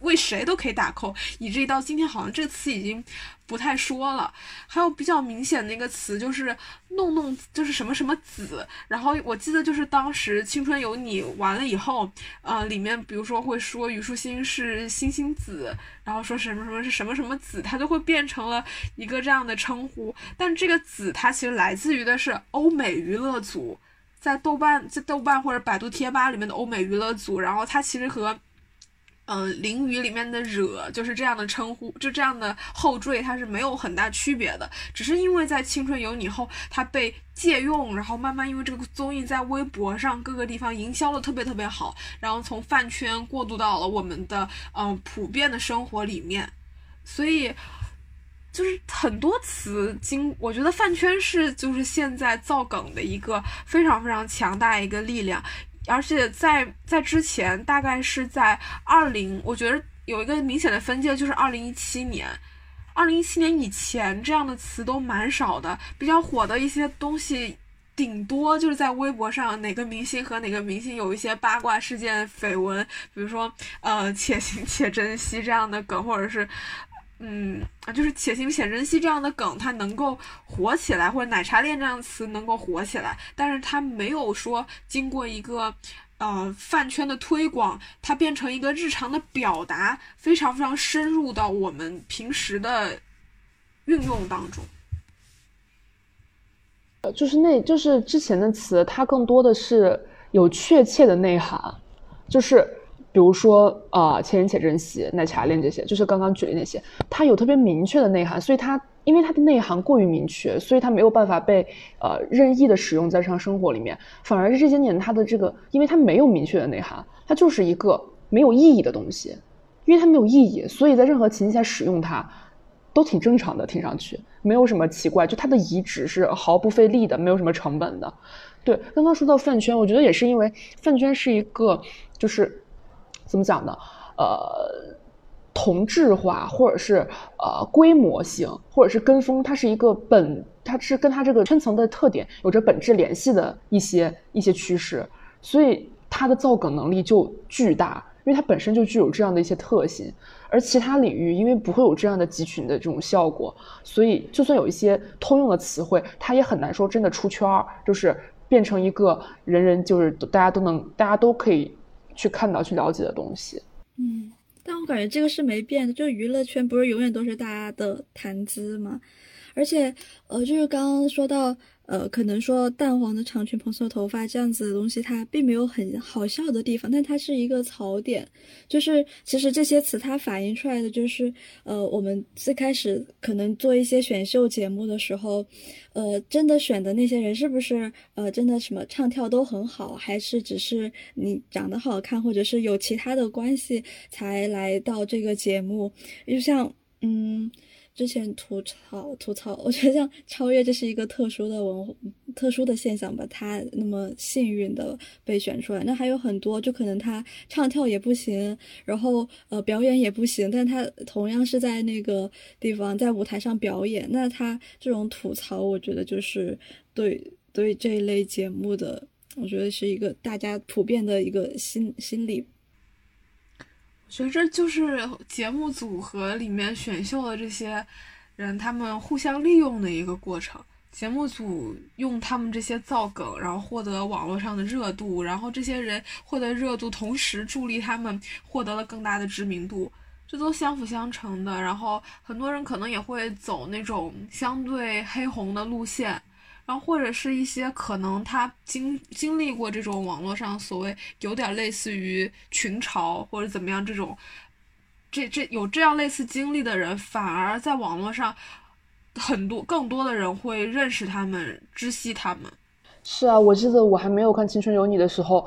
为谁都可以打 call，以至于到今天好像这个词已经不太说了。还有比较明显的一个词就是弄弄，就是什么什么子。然后我记得就是当时《青春有你》完了以后，呃，里面比如说会说虞书欣是星星子，然后说什么什么是什么什么子，它就会变成了一个这样的称呼。但这个子它其实来自于的是欧美娱乐组，在豆瓣在豆瓣或者百度贴吧里面的欧美娱乐组，然后它其实和。嗯，淋雨里面的惹就是这样的称呼，就这样的后缀，它是没有很大区别的，只是因为在《青春有你》后，它被借用，然后慢慢因为这个综艺在微博上各个地方营销的特别特别好，然后从饭圈过渡到了我们的嗯普遍的生活里面，所以就是很多词经，我觉得饭圈是就是现在造梗的一个非常非常强大一个力量。而且在在之前，大概是在二零，我觉得有一个明显的分界，就是二零一七年。二零一七年以前，这样的词都蛮少的，比较火的一些东西，顶多就是在微博上哪个明星和哪个明星有一些八卦事件、绯闻，比如说呃“ 且行且珍惜”这样的梗，或者是。嗯，就是“且行且珍惜”这样的梗，它能够火起来，或者“奶茶店”这样的词能够火起来，但是它没有说经过一个呃饭圈的推广，它变成一个日常的表达，非常非常深入到我们平时的运用当中。就是那，就是之前的词，它更多的是有确切的内涵，就是。比如说，呃，且行且珍惜、奶茶恋这些，就是刚刚举的那些，它有特别明确的内涵，所以它因为它的内涵过于明确，所以它没有办法被呃任意的使用在日常生活里面。反而是这些年它的这个，因为它没有明确的内涵，它就是一个没有意义的东西，因为它没有意义，所以在任何情境下使用它都挺正常的，听上去没有什么奇怪。就它的移植是毫不费力的，没有什么成本的。对，刚刚说到饭圈，我觉得也是因为饭圈是一个就是。怎么讲呢？呃，同质化，或者是呃规模性，或者是跟风，它是一个本，它是跟它这个圈层的特点有着本质联系的一些一些趋势，所以它的造梗能力就巨大，因为它本身就具有这样的一些特性。而其他领域因为不会有这样的集群的这种效果，所以就算有一些通用的词汇，它也很难说真的出圈儿，就是变成一个人人就是大家都能，大家都可以。去看到、去了解的东西，嗯，但我感觉这个是没变的，就娱乐圈不是永远都是大家的谈资吗？而且，呃，就是刚刚说到。呃，可能说淡黄的长裙、蓬松的头发这样子的东西，它并没有很好笑的地方，但它是一个槽点。就是其实这些词它反映出来的就是，呃，我们最开始可能做一些选秀节目的时候，呃，真的选的那些人是不是呃真的什么唱跳都很好，还是只是你长得好看，或者是有其他的关系才来到这个节目？就像嗯。之前吐槽吐槽，我觉得像超越这是一个特殊的文化特殊的现象吧，他那么幸运的被选出来，那还有很多就可能他唱跳也不行，然后呃表演也不行，但他同样是在那个地方在舞台上表演，那他这种吐槽，我觉得就是对对这一类节目的，我觉得是一个大家普遍的一个心心理。所以这就是节目组和里面选秀的这些人，他们互相利用的一个过程。节目组用他们这些造梗，然后获得网络上的热度，然后这些人获得热度，同时助力他们获得了更大的知名度，这都相辅相成的。然后很多人可能也会走那种相对黑红的路线。然后或者是一些可能他经经历过这种网络上所谓有点类似于群嘲或者怎么样这种，这这有这样类似经历的人，反而在网络上很多更多的人会认识他们，知悉他们。是啊，我记得我还没有看《青春有你》的时候，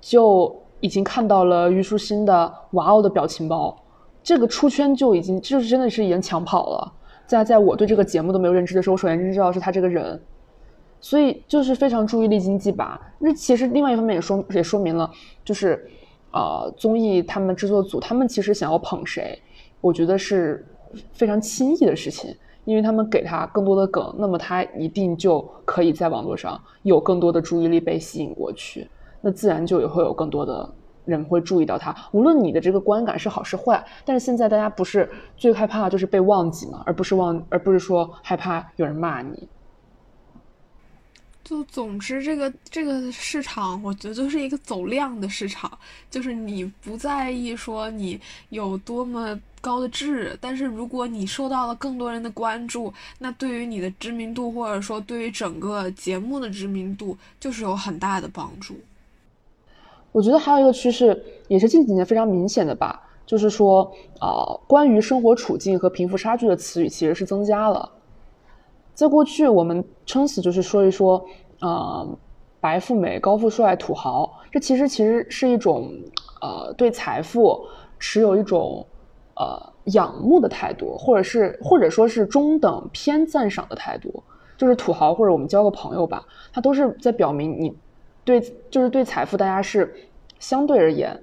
就已经看到了虞书欣的哇哦的表情包，这个出圈就已经就是真的是已经抢跑了。在在我对这个节目都没有认知的时候，我首先认知到是他这个人，所以就是非常注意力经济吧。那其实另外一方面也说也说明了，就是呃综艺他们制作组他们其实想要捧谁，我觉得是非常轻易的事情，因为他们给他更多的梗，那么他一定就可以在网络上有更多的注意力被吸引过去，那自然就也会有更多的人会注意到他。无论你的这个观感是好是坏，但是现在大家不是最害怕就是被忘记嘛，而不是忘，而不是说害怕有人骂你。就总之，这个这个市场，我觉得就是一个走量的市场，就是你不在意说你有多么高的质，但是如果你受到了更多人的关注，那对于你的知名度，或者说对于整个节目的知名度，就是有很大的帮助。我觉得还有一个趋势，也是近几年非常明显的吧，就是说，呃，关于生活处境和贫富差距的词语其实是增加了。在过去，我们撑死就是说一说，呃，白富美、高富帅、土豪，这其实其实是一种，呃，对财富持有一种，呃，仰慕的态度，或者是或者说是中等偏赞赏的态度，就是土豪或者我们交个朋友吧，他都是在表明你对，就是对财富，大家是相对而言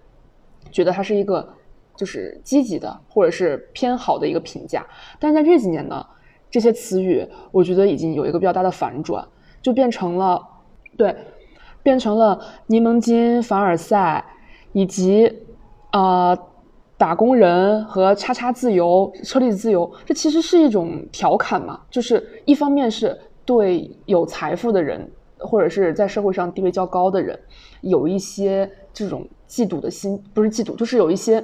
觉得它是一个就是积极的或者是偏好的一个评价，但是在这几年呢。这些词语，我觉得已经有一个比较大的反转，就变成了，对，变成了柠檬精、凡尔赛，以及啊打工人和叉叉自由、车厘子自由。这其实是一种调侃嘛，就是一方面是对有财富的人，或者是在社会上地位较高的人，有一些这种嫉妒的心，不是嫉妒，就是有一些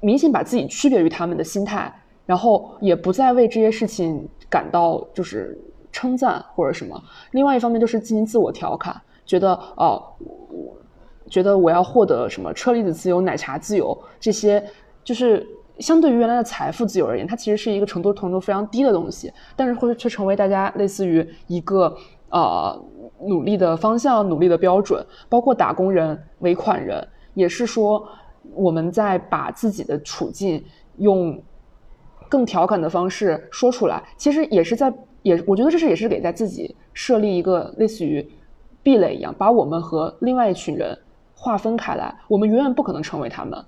明显把自己区别于他们的心态。然后也不再为这些事情感到就是称赞或者什么。另外一方面就是进行自我调侃，觉得哦，觉得我要获得什么车厘子自由、奶茶自由这些，就是相对于原来的财富自由而言，它其实是一个程度程度非常低的东西，但是会却成为大家类似于一个呃努力的方向、努力的标准。包括打工人、尾款人，也是说我们在把自己的处境用。更调侃的方式说出来，其实也是在也，我觉得这是也是给在自己设立一个类似于壁垒一样，把我们和另外一群人划分开来。我们永远不可能成为他们，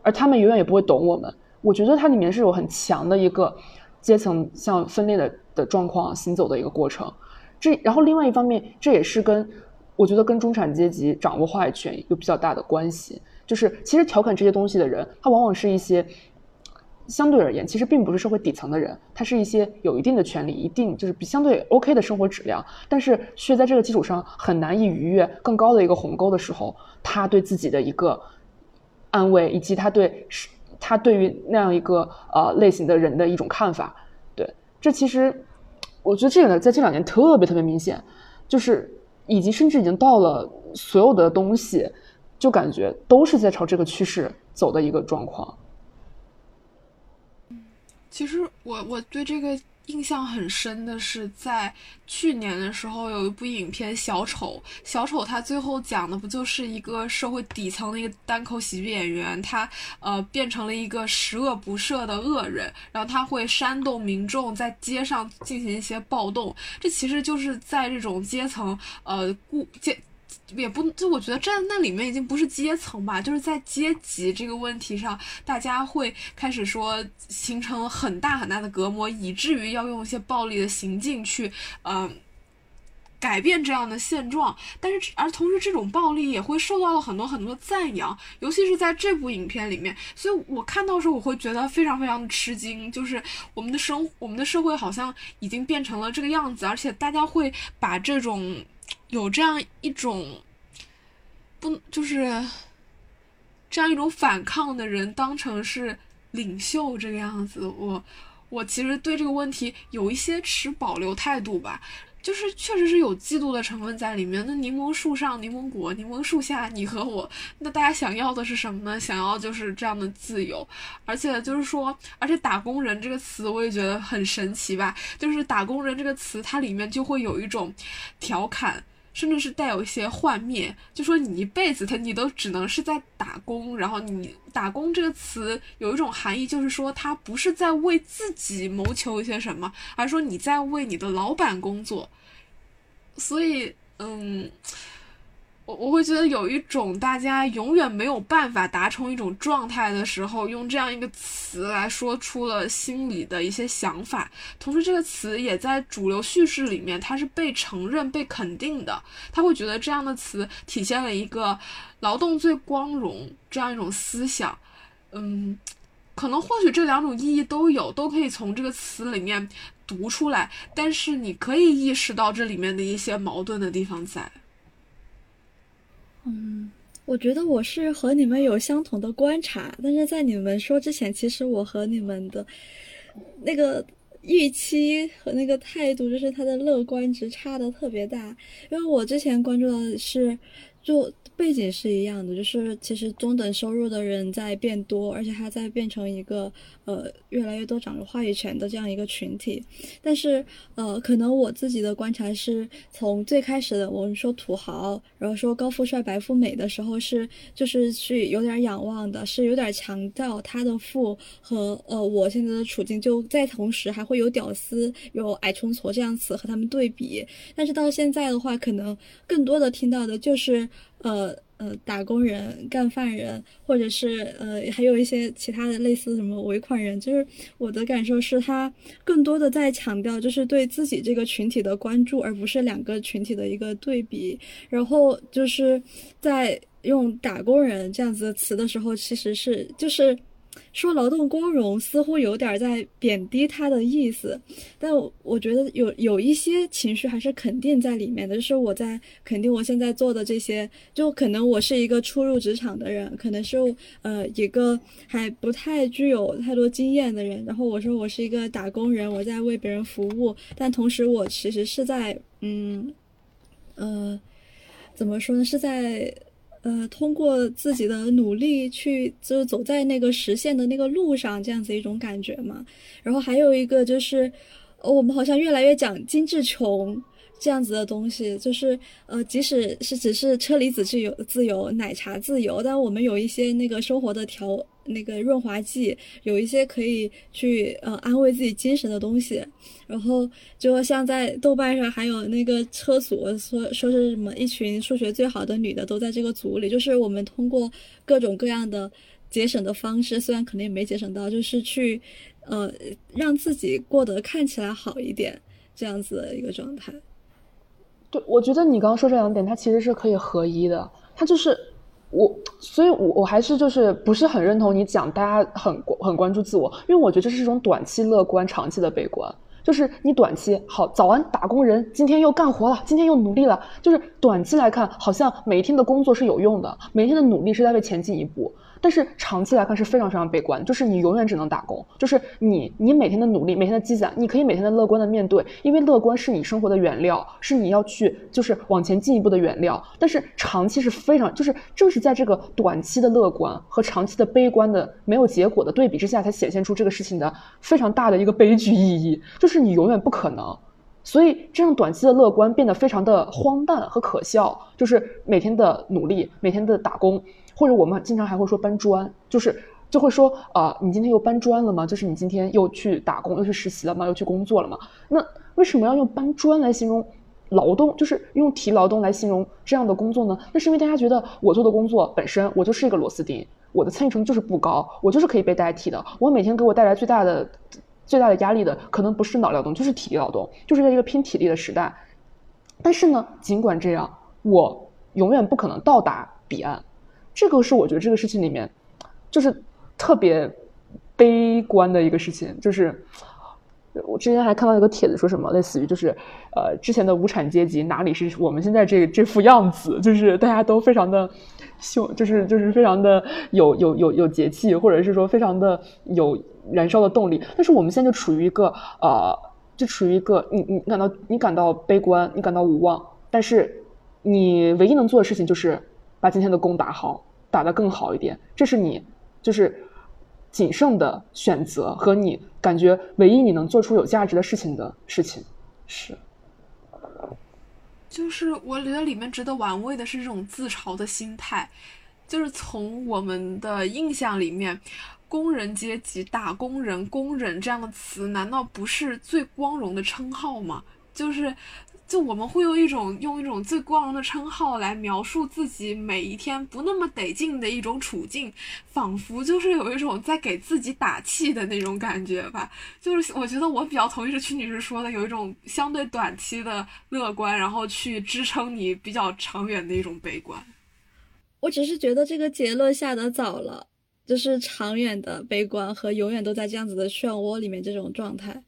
而他们永远也不会懂我们。我觉得它里面是有很强的一个阶层向分裂的的状况行走的一个过程。这然后另外一方面，这也是跟我觉得跟中产阶级掌握话语权有比较大的关系。就是其实调侃这些东西的人，他往往是一些。相对而言，其实并不是社会底层的人，他是一些有一定的权利、一定就是比相对 OK 的生活质量，但是却在这个基础上很难以逾越更高的一个鸿沟的时候，他对自己的一个安慰，以及他对是，他对于那样一个呃类型的人的一种看法，对，这其实我觉得这个呢在这两年特别特别明显，就是以及甚至已经到了所有的东西，就感觉都是在朝这个趋势走的一个状况。其实我我对这个印象很深的是，在去年的时候有一部影片《小丑》，小丑他最后讲的不就是一个社会底层的一个单口喜剧演员，他呃变成了一个十恶不赦的恶人，然后他会煽动民众在街上进行一些暴动，这其实就是在这种阶层呃固阶。也不就我觉得站在那里面已经不是阶层吧，就是在阶级这个问题上，大家会开始说形成很大很大的隔膜，以至于要用一些暴力的行径去，呃，改变这样的现状。但是而同时，这种暴力也会受到了很多很多的赞扬，尤其是在这部影片里面。所以我看到时候，我会觉得非常非常的吃惊，就是我们的生我们的社会好像已经变成了这个样子，而且大家会把这种。有这样一种不就是这样一种反抗的人当成是领袖这个样子，我我其实对这个问题有一些持保留态度吧，就是确实是有嫉妒的成分在里面。那柠檬树上柠檬果，柠檬树下你和我，那大家想要的是什么呢？想要就是这样的自由，而且就是说，而且打工人这个词我也觉得很神奇吧，就是打工人这个词它里面就会有一种调侃。甚至是带有一些幻灭，就说你一辈子他你都只能是在打工，然后你打工这个词有一种含义，就是说他不是在为自己谋求一些什么，而说你在为你的老板工作。所以，嗯，我我会觉得有一种大家永远没有办法达成一种状态的时候，用这样一个词来说出了心里的一些想法。同时，这个词也在主流叙事里面，它是被承认、被肯定的。他会觉得这样的词体现了一个劳动最光荣这样一种思想。嗯，可能或许这两种意义都有，都可以从这个词里面读出来。但是你可以意识到这里面的一些矛盾的地方在。嗯，我觉得我是和你们有相同的观察，但是在你们说之前，其实我和你们的那个预期和那个态度，就是他的乐观值差的特别大。因为我之前关注的是，就背景是一样的，就是其实中等收入的人在变多，而且他在变成一个。呃，越来越多掌握话语权的这样一个群体，但是呃，可能我自己的观察是从最开始的我们说土豪，然后说高富帅、白富美的时候，是就是去有点仰望的，是有点强调他的富和呃我现在的处境，就在同时还会有屌丝、有矮穷矬这样词和他们对比，但是到现在的话，可能更多的听到的就是呃。呃，打工人、干饭人，或者是呃，还有一些其他的类似什么尾款人，就是我的感受是，他更多的在强调就是对自己这个群体的关注，而不是两个群体的一个对比。然后就是在用“打工人”这样子的词的时候，其实是就是。说劳动光荣似乎有点在贬低他的意思，但我觉得有有一些情绪还是肯定在里面的，就是我在肯定我现在做的这些，就可能我是一个初入职场的人，可能是呃一个还不太具有太多经验的人，然后我说我是一个打工人，我在为别人服务，但同时我其实是在嗯呃怎么说呢，是在。呃，通过自己的努力去，就是走在那个实现的那个路上，这样子一种感觉嘛。然后还有一个就是，我们好像越来越讲精致穷。这样子的东西，就是呃，即使是只是车厘子自由、自由奶茶自由，但我们有一些那个生活的条那个润滑剂，有一些可以去呃安慰自己精神的东西。然后就像在豆瓣上还有那个车组说说是什么一群数学最好的女的都在这个组里，就是我们通过各种各样的节省的方式，虽然可能也没节省到，就是去呃让自己过得看起来好一点这样子的一个状态。对，我觉得你刚刚说这两点，它其实是可以合一的。它就是我，所以我我还是就是不是很认同你讲大家很很关注自我，因为我觉得这是一种短期乐观，长期的悲观。就是你短期好，早安打工人，今天又干活了，今天又努力了。就是短期来看，好像每一天的工作是有用的，每一天的努力是在为前进一步。但是长期来看是非常非常悲观，就是你永远只能打工，就是你你每天的努力，每天的积攒，你可以每天的乐观的面对，因为乐观是你生活的原料，是你要去就是往前进一步的原料。但是长期是非常，就是正是在这个短期的乐观和长期的悲观的没有结果的对比之下，才显现出这个事情的非常大的一个悲剧意义，就是你永远不可能。所以这样短期的乐观变得非常的荒诞和可笑，就是每天的努力，每天的打工。或者我们经常还会说搬砖，就是就会说啊，你今天又搬砖了吗？就是你今天又去打工，又去实习了吗？又去工作了吗？那为什么要用搬砖来形容劳动？就是用提劳动来形容这样的工作呢？那是因为大家觉得我做的工作本身，我就是一个螺丝钉，我的参与程度就是不高，我就是可以被代替的。我每天给我带来最大的最大的压力的，可能不是脑劳动，就是体力劳动，就是在一个拼体力的时代。但是呢，尽管这样，我永远不可能到达彼岸。这个是我觉得这个事情里面，就是特别悲观的一个事情。就是我之前还看到一个帖子，说什么类似于就是，呃，之前的无产阶级哪里是我们现在这这副样子？就是大家都非常的秀，就是就是非常的有有有有节气，或者是说非常的有燃烧的动力。但是我们现在就处于一个呃，就处于一个你你感到你感到悲观，你感到无望，但是你唯一能做的事情就是把今天的工打好。打得更好一点，这是你就是谨慎的选择和你感觉唯一你能做出有价值的事情的事情，是。就是我觉得里面值得玩味的是这种自嘲的心态，就是从我们的印象里面，工人阶级、打工人、工人这样的词，难道不是最光荣的称号吗？就是就我们会用一种用一种最光荣的称号来描述自己每一天不那么得劲的一种处境，仿佛就是有一种在给自己打气的那种感觉吧。就是我觉得我比较同意是曲女士说的，有一种相对短期的乐观，然后去支撑你比较长远的一种悲观。我只是觉得这个结论下得早了，就是长远的悲观和永远都在这样子的漩涡里面这种状态。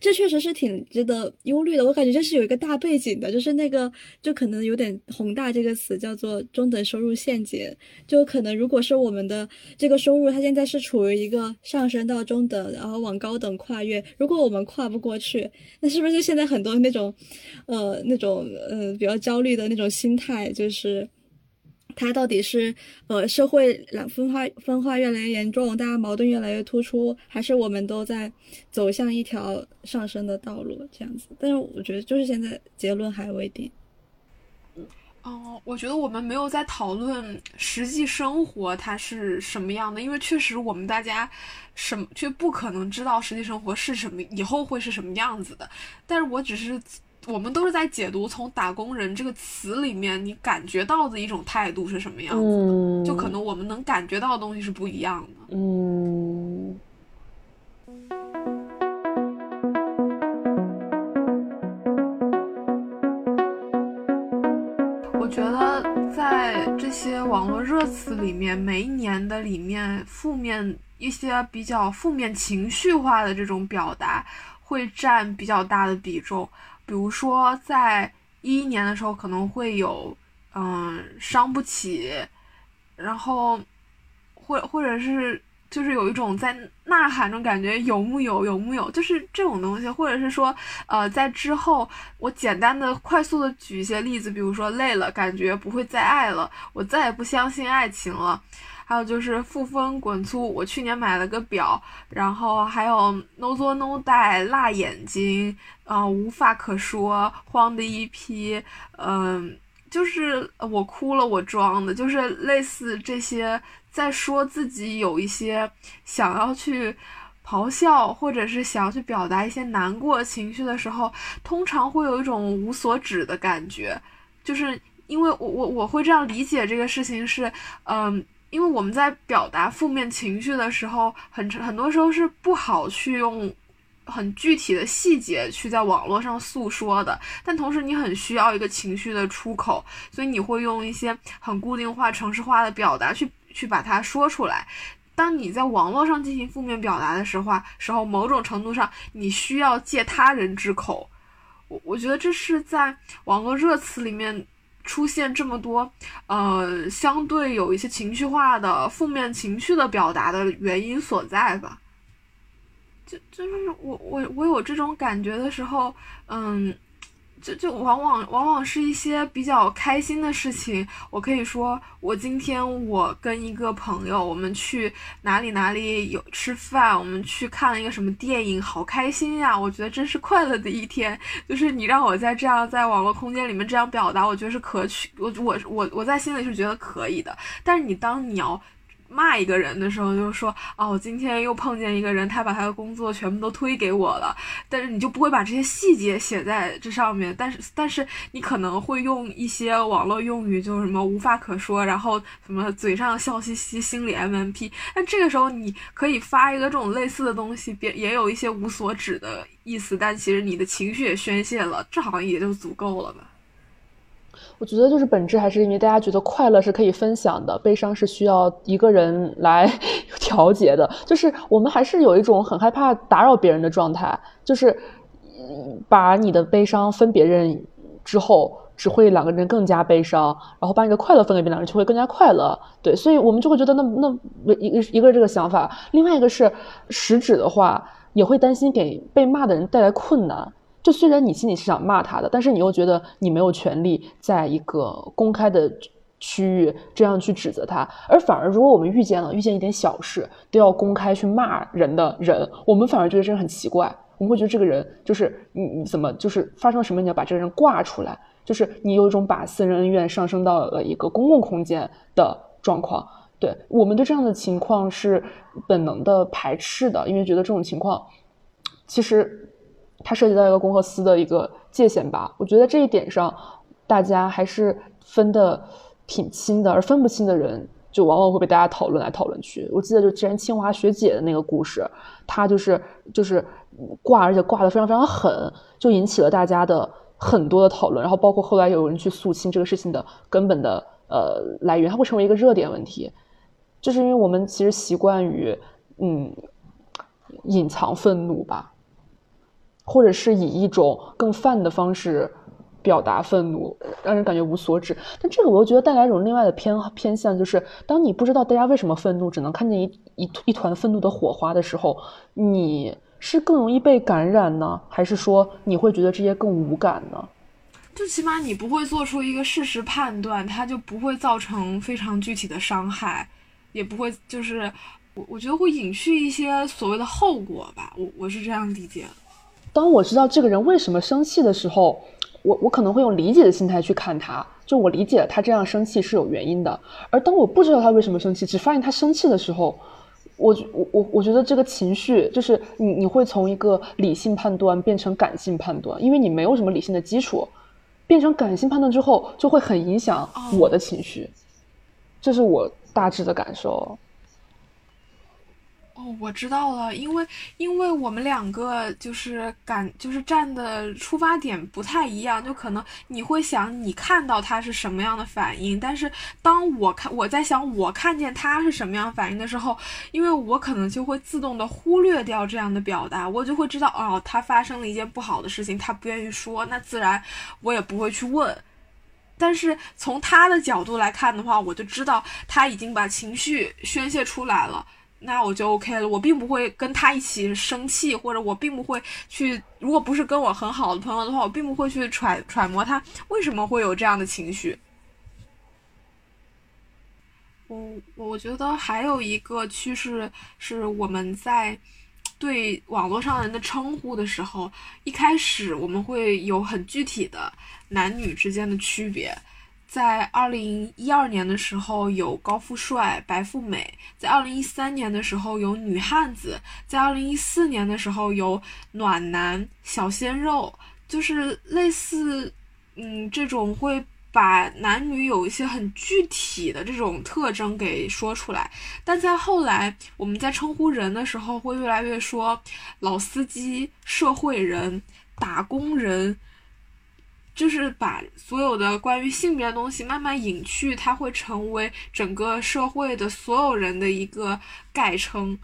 这确实是挺值得忧虑的，我感觉这是有一个大背景的，就是那个就可能有点宏大，这个词叫做中等收入陷阱，就可能如果是我们的这个收入，它现在是处于一个上升到中等，然后往高等跨越，如果我们跨不过去，那是不是就现在很多那种，呃，那种呃比较焦虑的那种心态，就是。它到底是呃社会两分化分化越来越严重，大家矛盾越来越突出，还是我们都在走向一条上升的道路这样子？但是我觉得就是现在结论还未定。哦，我觉得我们没有在讨论实际生活它是什么样的，因为确实我们大家什么却不可能知道实际生活是什么，以后会是什么样子的。但是我只是。我们都是在解读从“打工人”这个词里面你感觉到的一种态度是什么样子的，就可能我们能感觉到的东西是不一样的。嗯，我觉得在这些网络热词里面，每一年的里面，负面一些比较负面情绪化的这种表达会占比较大的比重。比如说，在一一年的时候，可能会有，嗯，伤不起，然后，或或者是就是有一种在呐喊中感觉有木有有木有，就是这种东西，或者是说，呃，在之后，我简单的快速的举一些例子，比如说累了，感觉不会再爱了，我再也不相信爱情了。还有就是负风滚粗，我去年买了个表，然后还有 no 作 no 带辣眼睛，啊，无话可说，慌的一批，嗯，就是我哭了，我装的，就是类似这些，在说自己有一些想要去咆哮，或者是想要去表达一些难过情绪的时候，通常会有一种无所指的感觉，就是因为我我我会这样理解这个事情是，嗯。因为我们在表达负面情绪的时候，很很多时候是不好去用很具体的细节去在网络上诉说的，但同时你很需要一个情绪的出口，所以你会用一些很固定化、程式化的表达去去把它说出来。当你在网络上进行负面表达的时候，时候某种程度上你需要借他人之口。我我觉得这是在网络热词里面。出现这么多，呃，相对有一些情绪化的负面情绪的表达的原因所在吧。就就是我我我有这种感觉的时候，嗯。就就往往往往是一些比较开心的事情，我可以说，我今天我跟一个朋友，我们去哪里哪里有吃饭，我们去看了一个什么电影，好开心呀！我觉得真是快乐的一天。就是你让我在这样在网络空间里面这样表达，我觉得是可取，我我我我在心里是觉得可以的。但是你当你要。骂一个人的时候，就是说，哦，我今天又碰见一个人，他把他的工作全部都推给我了。但是你就不会把这些细节写在这上面，但是，但是你可能会用一些网络用语，就是什么无话可说，然后什么嘴上笑嘻嘻，心里 M M P。但这个时候你可以发一个这种类似的东西，别也有一些无所指的意思，但其实你的情绪也宣泄了，这好像也就足够了吧。我觉得就是本质还是因为大家觉得快乐是可以分享的，悲伤是需要一个人来 调节的。就是我们还是有一种很害怕打扰别人的状态，就是把你的悲伤分别人之后，只会两个人更加悲伤；然后把你的快乐分给别人，就会更加快乐。对，所以我们就会觉得那那一个一个这个想法，另外一个是实质的话，也会担心给被骂的人带来困难。就虽然你心里是想骂他的，但是你又觉得你没有权利在一个公开的区域这样去指责他，而反而如果我们遇见了遇见一点小事都要公开去骂人的人，我们反而觉得这个很奇怪，我们会觉得这个人就是你你怎么就是发生什么你要把这个人挂出来，就是你有一种把私人恩怨上升到了一个公共空间的状况。对我们对这样的情况是本能的排斥的，因为觉得这种情况其实。它涉及到一个公和私的一个界限吧。我觉得这一点上，大家还是分的挺清的，而分不清的人。就往往会被大家讨论来讨论去。我记得就之前清华学姐的那个故事，她就是就是挂，而且挂的非常非常狠，就引起了大家的很多的讨论。然后包括后来有人去肃清这个事情的根本的呃来源，它会成为一个热点问题。就是因为我们其实习惯于嗯隐藏愤怒吧，或者是以一种更泛的方式。表达愤怒，让人感觉无所指。但这个我又觉得带来一种另外的偏偏向，就是当你不知道大家为什么愤怒，只能看见一一一团愤怒的火花的时候，你是更容易被感染呢，还是说你会觉得这些更无感呢？就起码你不会做出一个事实判断，它就不会造成非常具体的伤害，也不会就是我我觉得会隐去一些所谓的后果吧。我我是这样理解。当我知道这个人为什么生气的时候。我我可能会用理解的心态去看他，就我理解他这样生气是有原因的。而当我不知道他为什么生气，只发现他生气的时候，我我我我觉得这个情绪就是你你会从一个理性判断变成感性判断，因为你没有什么理性的基础，变成感性判断之后就会很影响我的情绪，这是我大致的感受。哦，我知道了，因为因为我们两个就是感就是站的出发点不太一样，就可能你会想你看到他是什么样的反应，但是当我看我在想我看见他是什么样反应的时候，因为我可能就会自动的忽略掉这样的表达，我就会知道哦，他发生了一件不好的事情，他不愿意说，那自然我也不会去问。但是从他的角度来看的话，我就知道他已经把情绪宣泄出来了。那我就 OK 了，我并不会跟他一起生气，或者我并不会去，如果不是跟我很好的朋友的话，我并不会去揣揣摩他为什么会有这样的情绪。我我觉得还有一个趋势是我们在对网络上人的称呼的时候，一开始我们会有很具体的男女之间的区别。在二零一二年的时候有高富帅、白富美；在二零一三年的时候有女汉子；在二零一四年的时候有暖男、小鲜肉，就是类似，嗯，这种会把男女有一些很具体的这种特征给说出来。但在后来，我们在称呼人的时候会越来越说老司机、社会人、打工人。就是把所有的关于性别的东西慢慢隐去，它会成为整个社会的所有人的一个概称。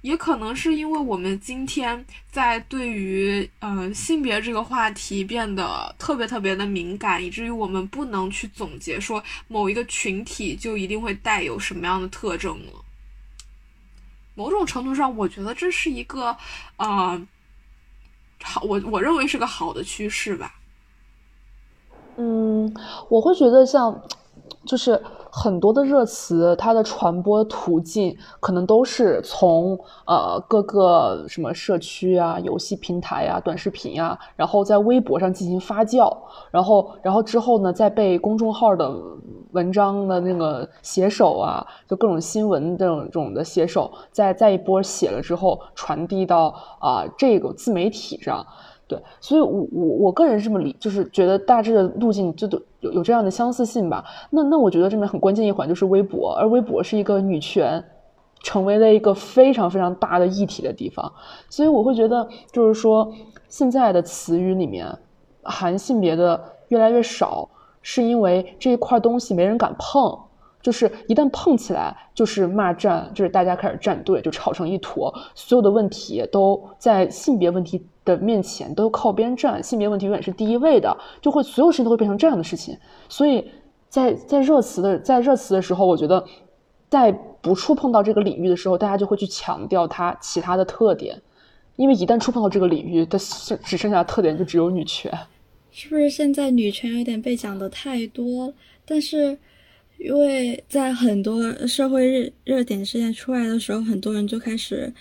也可能是因为我们今天在对于嗯性别这个话题变得特别特别的敏感，以至于我们不能去总结说某一个群体就一定会带有什么样的特征了。某种程度上，我觉得这是一个呃好，我我认为是个好的趋势吧。嗯，我会觉得像，就是很多的热词，它的传播途径可能都是从呃各个什么社区啊、游戏平台呀、短视频呀，然后在微博上进行发酵，然后然后之后呢，再被公众号的文章的那个写手啊，就各种新闻这种这种的写手，再再一波写了之后，传递到啊这个自媒体上。对，所以，我我我个人这么理，就是觉得大致的路径就都有有这样的相似性吧。那那我觉得这边很关键一环就是微博，而微博是一个女权成为了一个非常非常大的议题的地方。所以我会觉得，就是说现在的词语里面含性别的越来越少，是因为这一块东西没人敢碰。就是一旦碰起来，就是骂战，就是大家开始站队，就吵成一坨，所有的问题都在性别问题的面前都靠边站，性别问题永远是第一位的，就会所有事情都会变成这样的事情。所以在在热词的在热词的时候，我觉得在不触碰到这个领域的时候，大家就会去强调它其他的特点，因为一旦触碰到这个领域，它剩只剩下特点就只有女权。是不是现在女权有点被讲的太多？但是。因为在很多社会热热点事件出来的时候，很多人就开始，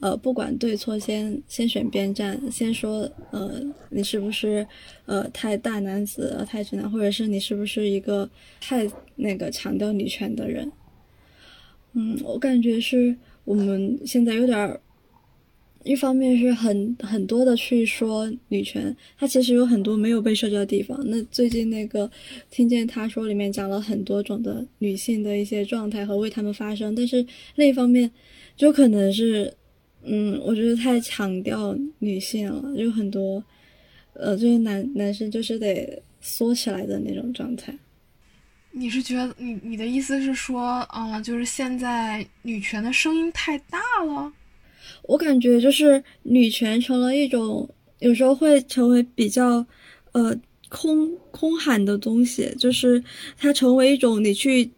呃，不管对错，先先选边站，先说，呃，你是不是，呃，太大男子，太直男，或者是你是不是一个太那个强调女权的人？嗯，我感觉是我们现在有点一方面是很很多的去说女权，它其实有很多没有被涉及的地方。那最近那个听见他说里面讲了很多种的女性的一些状态和为他们发声，但是另一方面就可能是，嗯，我觉得太强调女性了，有很多，呃，就是男男生就是得缩起来的那种状态。你是觉得你你的意思是说，啊，就是现在女权的声音太大了？我感觉就是女权成了一种，有时候会成为比较，呃，空空喊的东西，就是它成为一种你去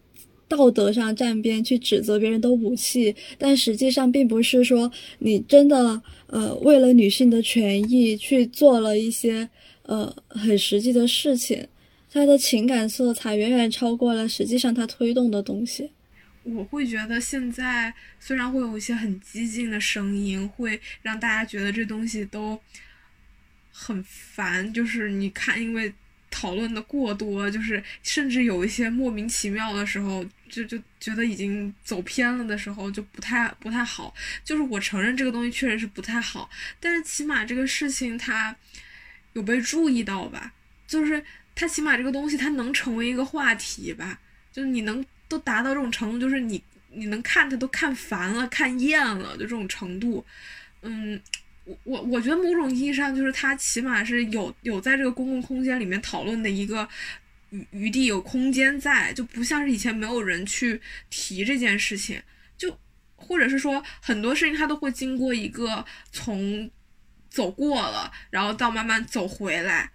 道德上站边去指责别人的武器，但实际上并不是说你真的呃为了女性的权益去做了一些呃很实际的事情，它的情感色彩远远超过了实际上它推动的东西。我会觉得现在虽然会有一些很激进的声音，会让大家觉得这东西都很烦，就是你看，因为讨论的过多，就是甚至有一些莫名其妙的时候，就就觉得已经走偏了的时候，就不太不太好。就是我承认这个东西确实是不太好，但是起码这个事情它有被注意到吧？就是它起码这个东西它能成为一个话题吧？就是你能。都达到这种程度，就是你你能看他都看烦了、看厌了，就这种程度。嗯，我我我觉得某种意义上，就是他起码是有有在这个公共空间里面讨论的一个余余地、有空间在，就不像是以前没有人去提这件事情，就或者是说很多事情他都会经过一个从走过了，然后到慢慢走回来，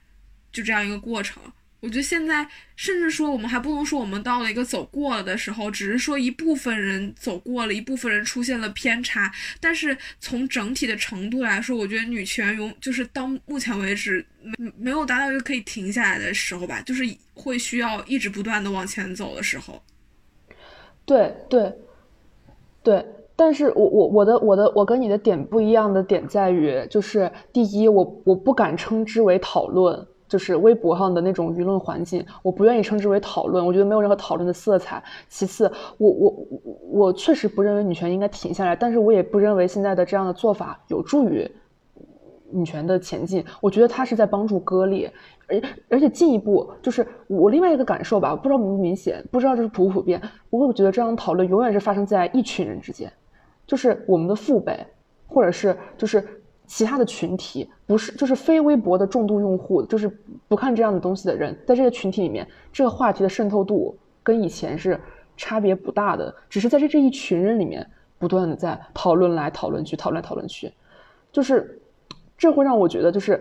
就这样一个过程。我觉得现在，甚至说我们还不能说我们到了一个走过了的时候，只是说一部分人走过了，一部分人出现了偏差。但是从整体的程度来说，我觉得女权永就是到目前为止没没有达到一个可以停下来的时候吧，就是会需要一直不断的往前走的时候。对对对，但是我我我的我的我跟你的点不一样的点在于，就是第一，我我不敢称之为讨论。就是微博上的那种舆论环境，我不愿意称之为讨论，我觉得没有任何讨论的色彩。其次，我我我我确实不认为女权应该停下来，但是我也不认为现在的这样的做法有助于女权的前进。我觉得它是在帮助割裂，而而且进一步就是我另外一个感受吧，不知道明不明显，不知道这是普不普遍。我会觉得这样的讨论永远是发生在一群人之间，就是我们的父辈，或者是就是。其他的群体不是，就是非微博的重度用户，就是不看这样的东西的人，在这个群体里面，这个话题的渗透度跟以前是差别不大的，只是在这这一群人里面不断的在讨论来讨论去，讨论讨论去，就是这会让我觉得，就是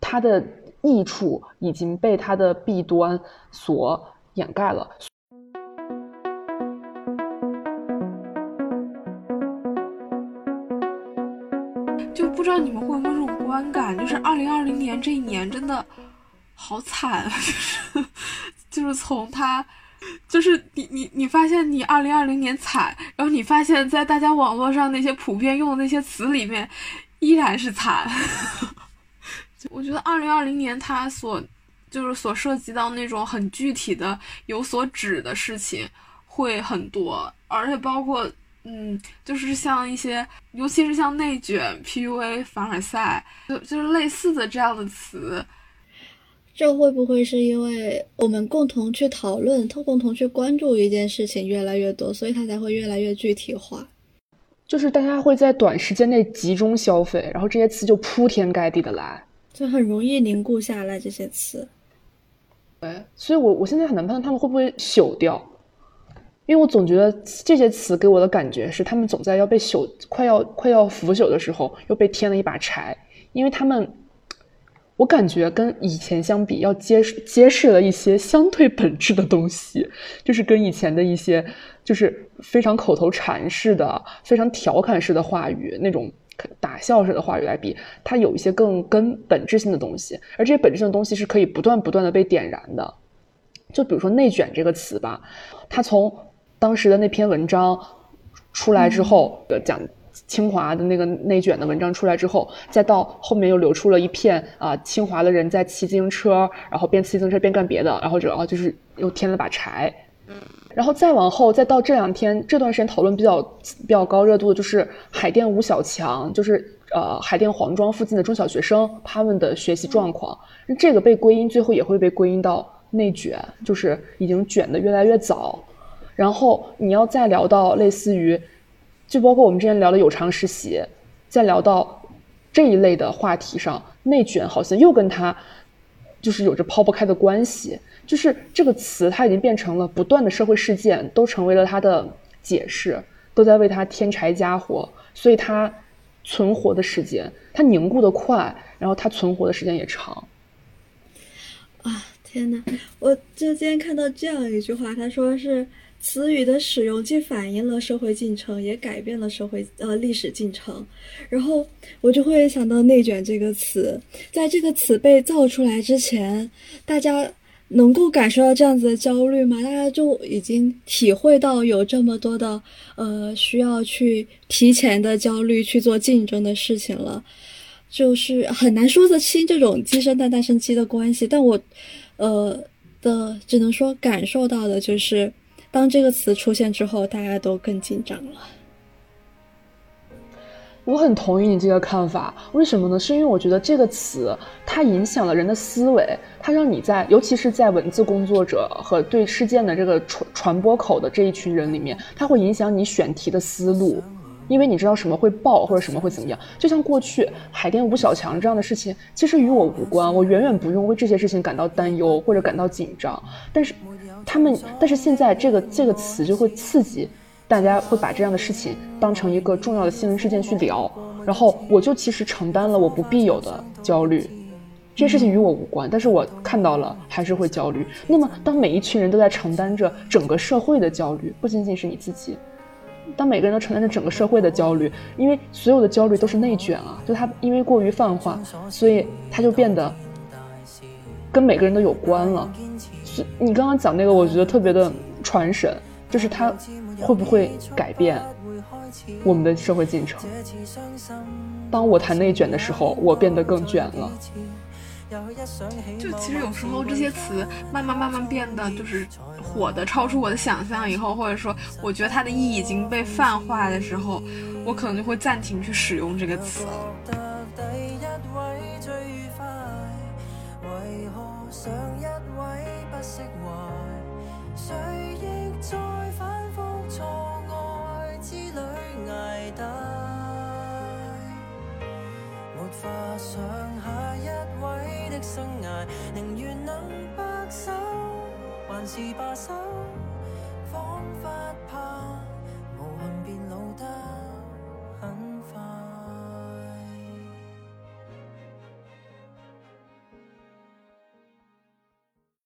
它的益处已经被它的弊端所掩盖了。不知道你们会不会这种观感，就是二零二零年这一年真的好惨！就是就是从他，就是你你你发现你二零二零年惨，然后你发现在大家网络上那些普遍用的那些词里面依然是惨。我觉得二零二零年它所就是所涉及到那种很具体的有所指的事情会很多，而且包括。嗯，就是像一些，尤其是像内卷、PUA、凡尔赛，就就是类似的这样的词，这会不会是因为我们共同去讨论、共同去关注一件事情越来越多，所以它才会越来越具体化？就是大家会在短时间内集中消费，然后这些词就铺天盖地的来，就很容易凝固下来这些词。对，所以我我现在很难判断他们会不会朽掉。因为我总觉得这些词给我的感觉是，他们总在要被朽、快要快要腐朽的时候，又被添了一把柴。因为他们，我感觉跟以前相比，要揭示揭示了一些相对本质的东西，就是跟以前的一些就是非常口头禅式的、非常调侃式的话语，那种打笑式的话语来比，它有一些更根本质性的东西，而这些本质性的东西是可以不断不断的被点燃的。就比如说“内卷”这个词吧，它从当时的那篇文章出来之后，讲清华的那个内卷的文章出来之后，再到后面又流出了一片啊，清华的人在骑自行车，然后边骑自行车边干别的，然后然后就是又添了把柴。然后再往后，再到这两天这段时间讨论比较比较高热度的就是海淀吴小强，就是呃海淀黄庄附近的中小学生他们的学习状况，这个被归因最后也会被归因到内卷，就是已经卷的越来越早。然后你要再聊到类似于，就包括我们之前聊的有偿实习，再聊到这一类的话题上，内卷好像又跟他就是有着抛不开的关系。就是这个词，它已经变成了不断的社会事件都成为了它的解释，都在为它添柴加火，所以它存活的时间，它凝固的快，然后它存活的时间也长。啊，天哪！我就今天看到这样一句话，他说是词语的使用既反映了社会进程，也改变了社会呃历史进程，然后我就会想到“内卷”这个词，在这个词被造出来之前，大家。能够感受到这样子的焦虑吗？大家就已经体会到有这么多的呃需要去提前的焦虑去做竞争的事情了，就是很难说得清这种鸡生蛋蛋生鸡的关系。但我呃的只能说感受到的就是，当这个词出现之后，大家都更紧张了。我很同意你这个看法，为什么呢？是因为我觉得这个词它影响了人的思维，它让你在，尤其是在文字工作者和对事件的这个传传播口的这一群人里面，它会影响你选题的思路，因为你知道什么会爆或者什么会怎么样。就像过去海淀吴小强这样的事情，其实与我无关，我远远不用为这些事情感到担忧或者感到紧张。但是他们，但是现在这个这个词就会刺激。大家会把这样的事情当成一个重要的新闻事件去聊，然后我就其实承担了我不必有的焦虑，这些事情与我无关，但是我看到了还是会焦虑。那么，当每一群人都在承担着整个社会的焦虑，不仅仅是你自己，当每个人都承担着整个社会的焦虑，因为所有的焦虑都是内卷啊，就它因为过于泛化，所以它就变得跟每个人都有关了。你刚刚讲那个，我觉得特别的传神，就是它。会不会改变我们的社会进程？当我谈内卷的时候，我变得更卷了。就其实有时候这些词慢慢慢慢变得就是火的超出我的想象以后，或者说我觉得它的意义已经被泛化的时候，我可能就会暂停去使用这个词了。释怀谁亦在反复错爱之旅挨打。没法想下一位的生涯宁愿能白首还是罢手仿佛怕无憾变老得。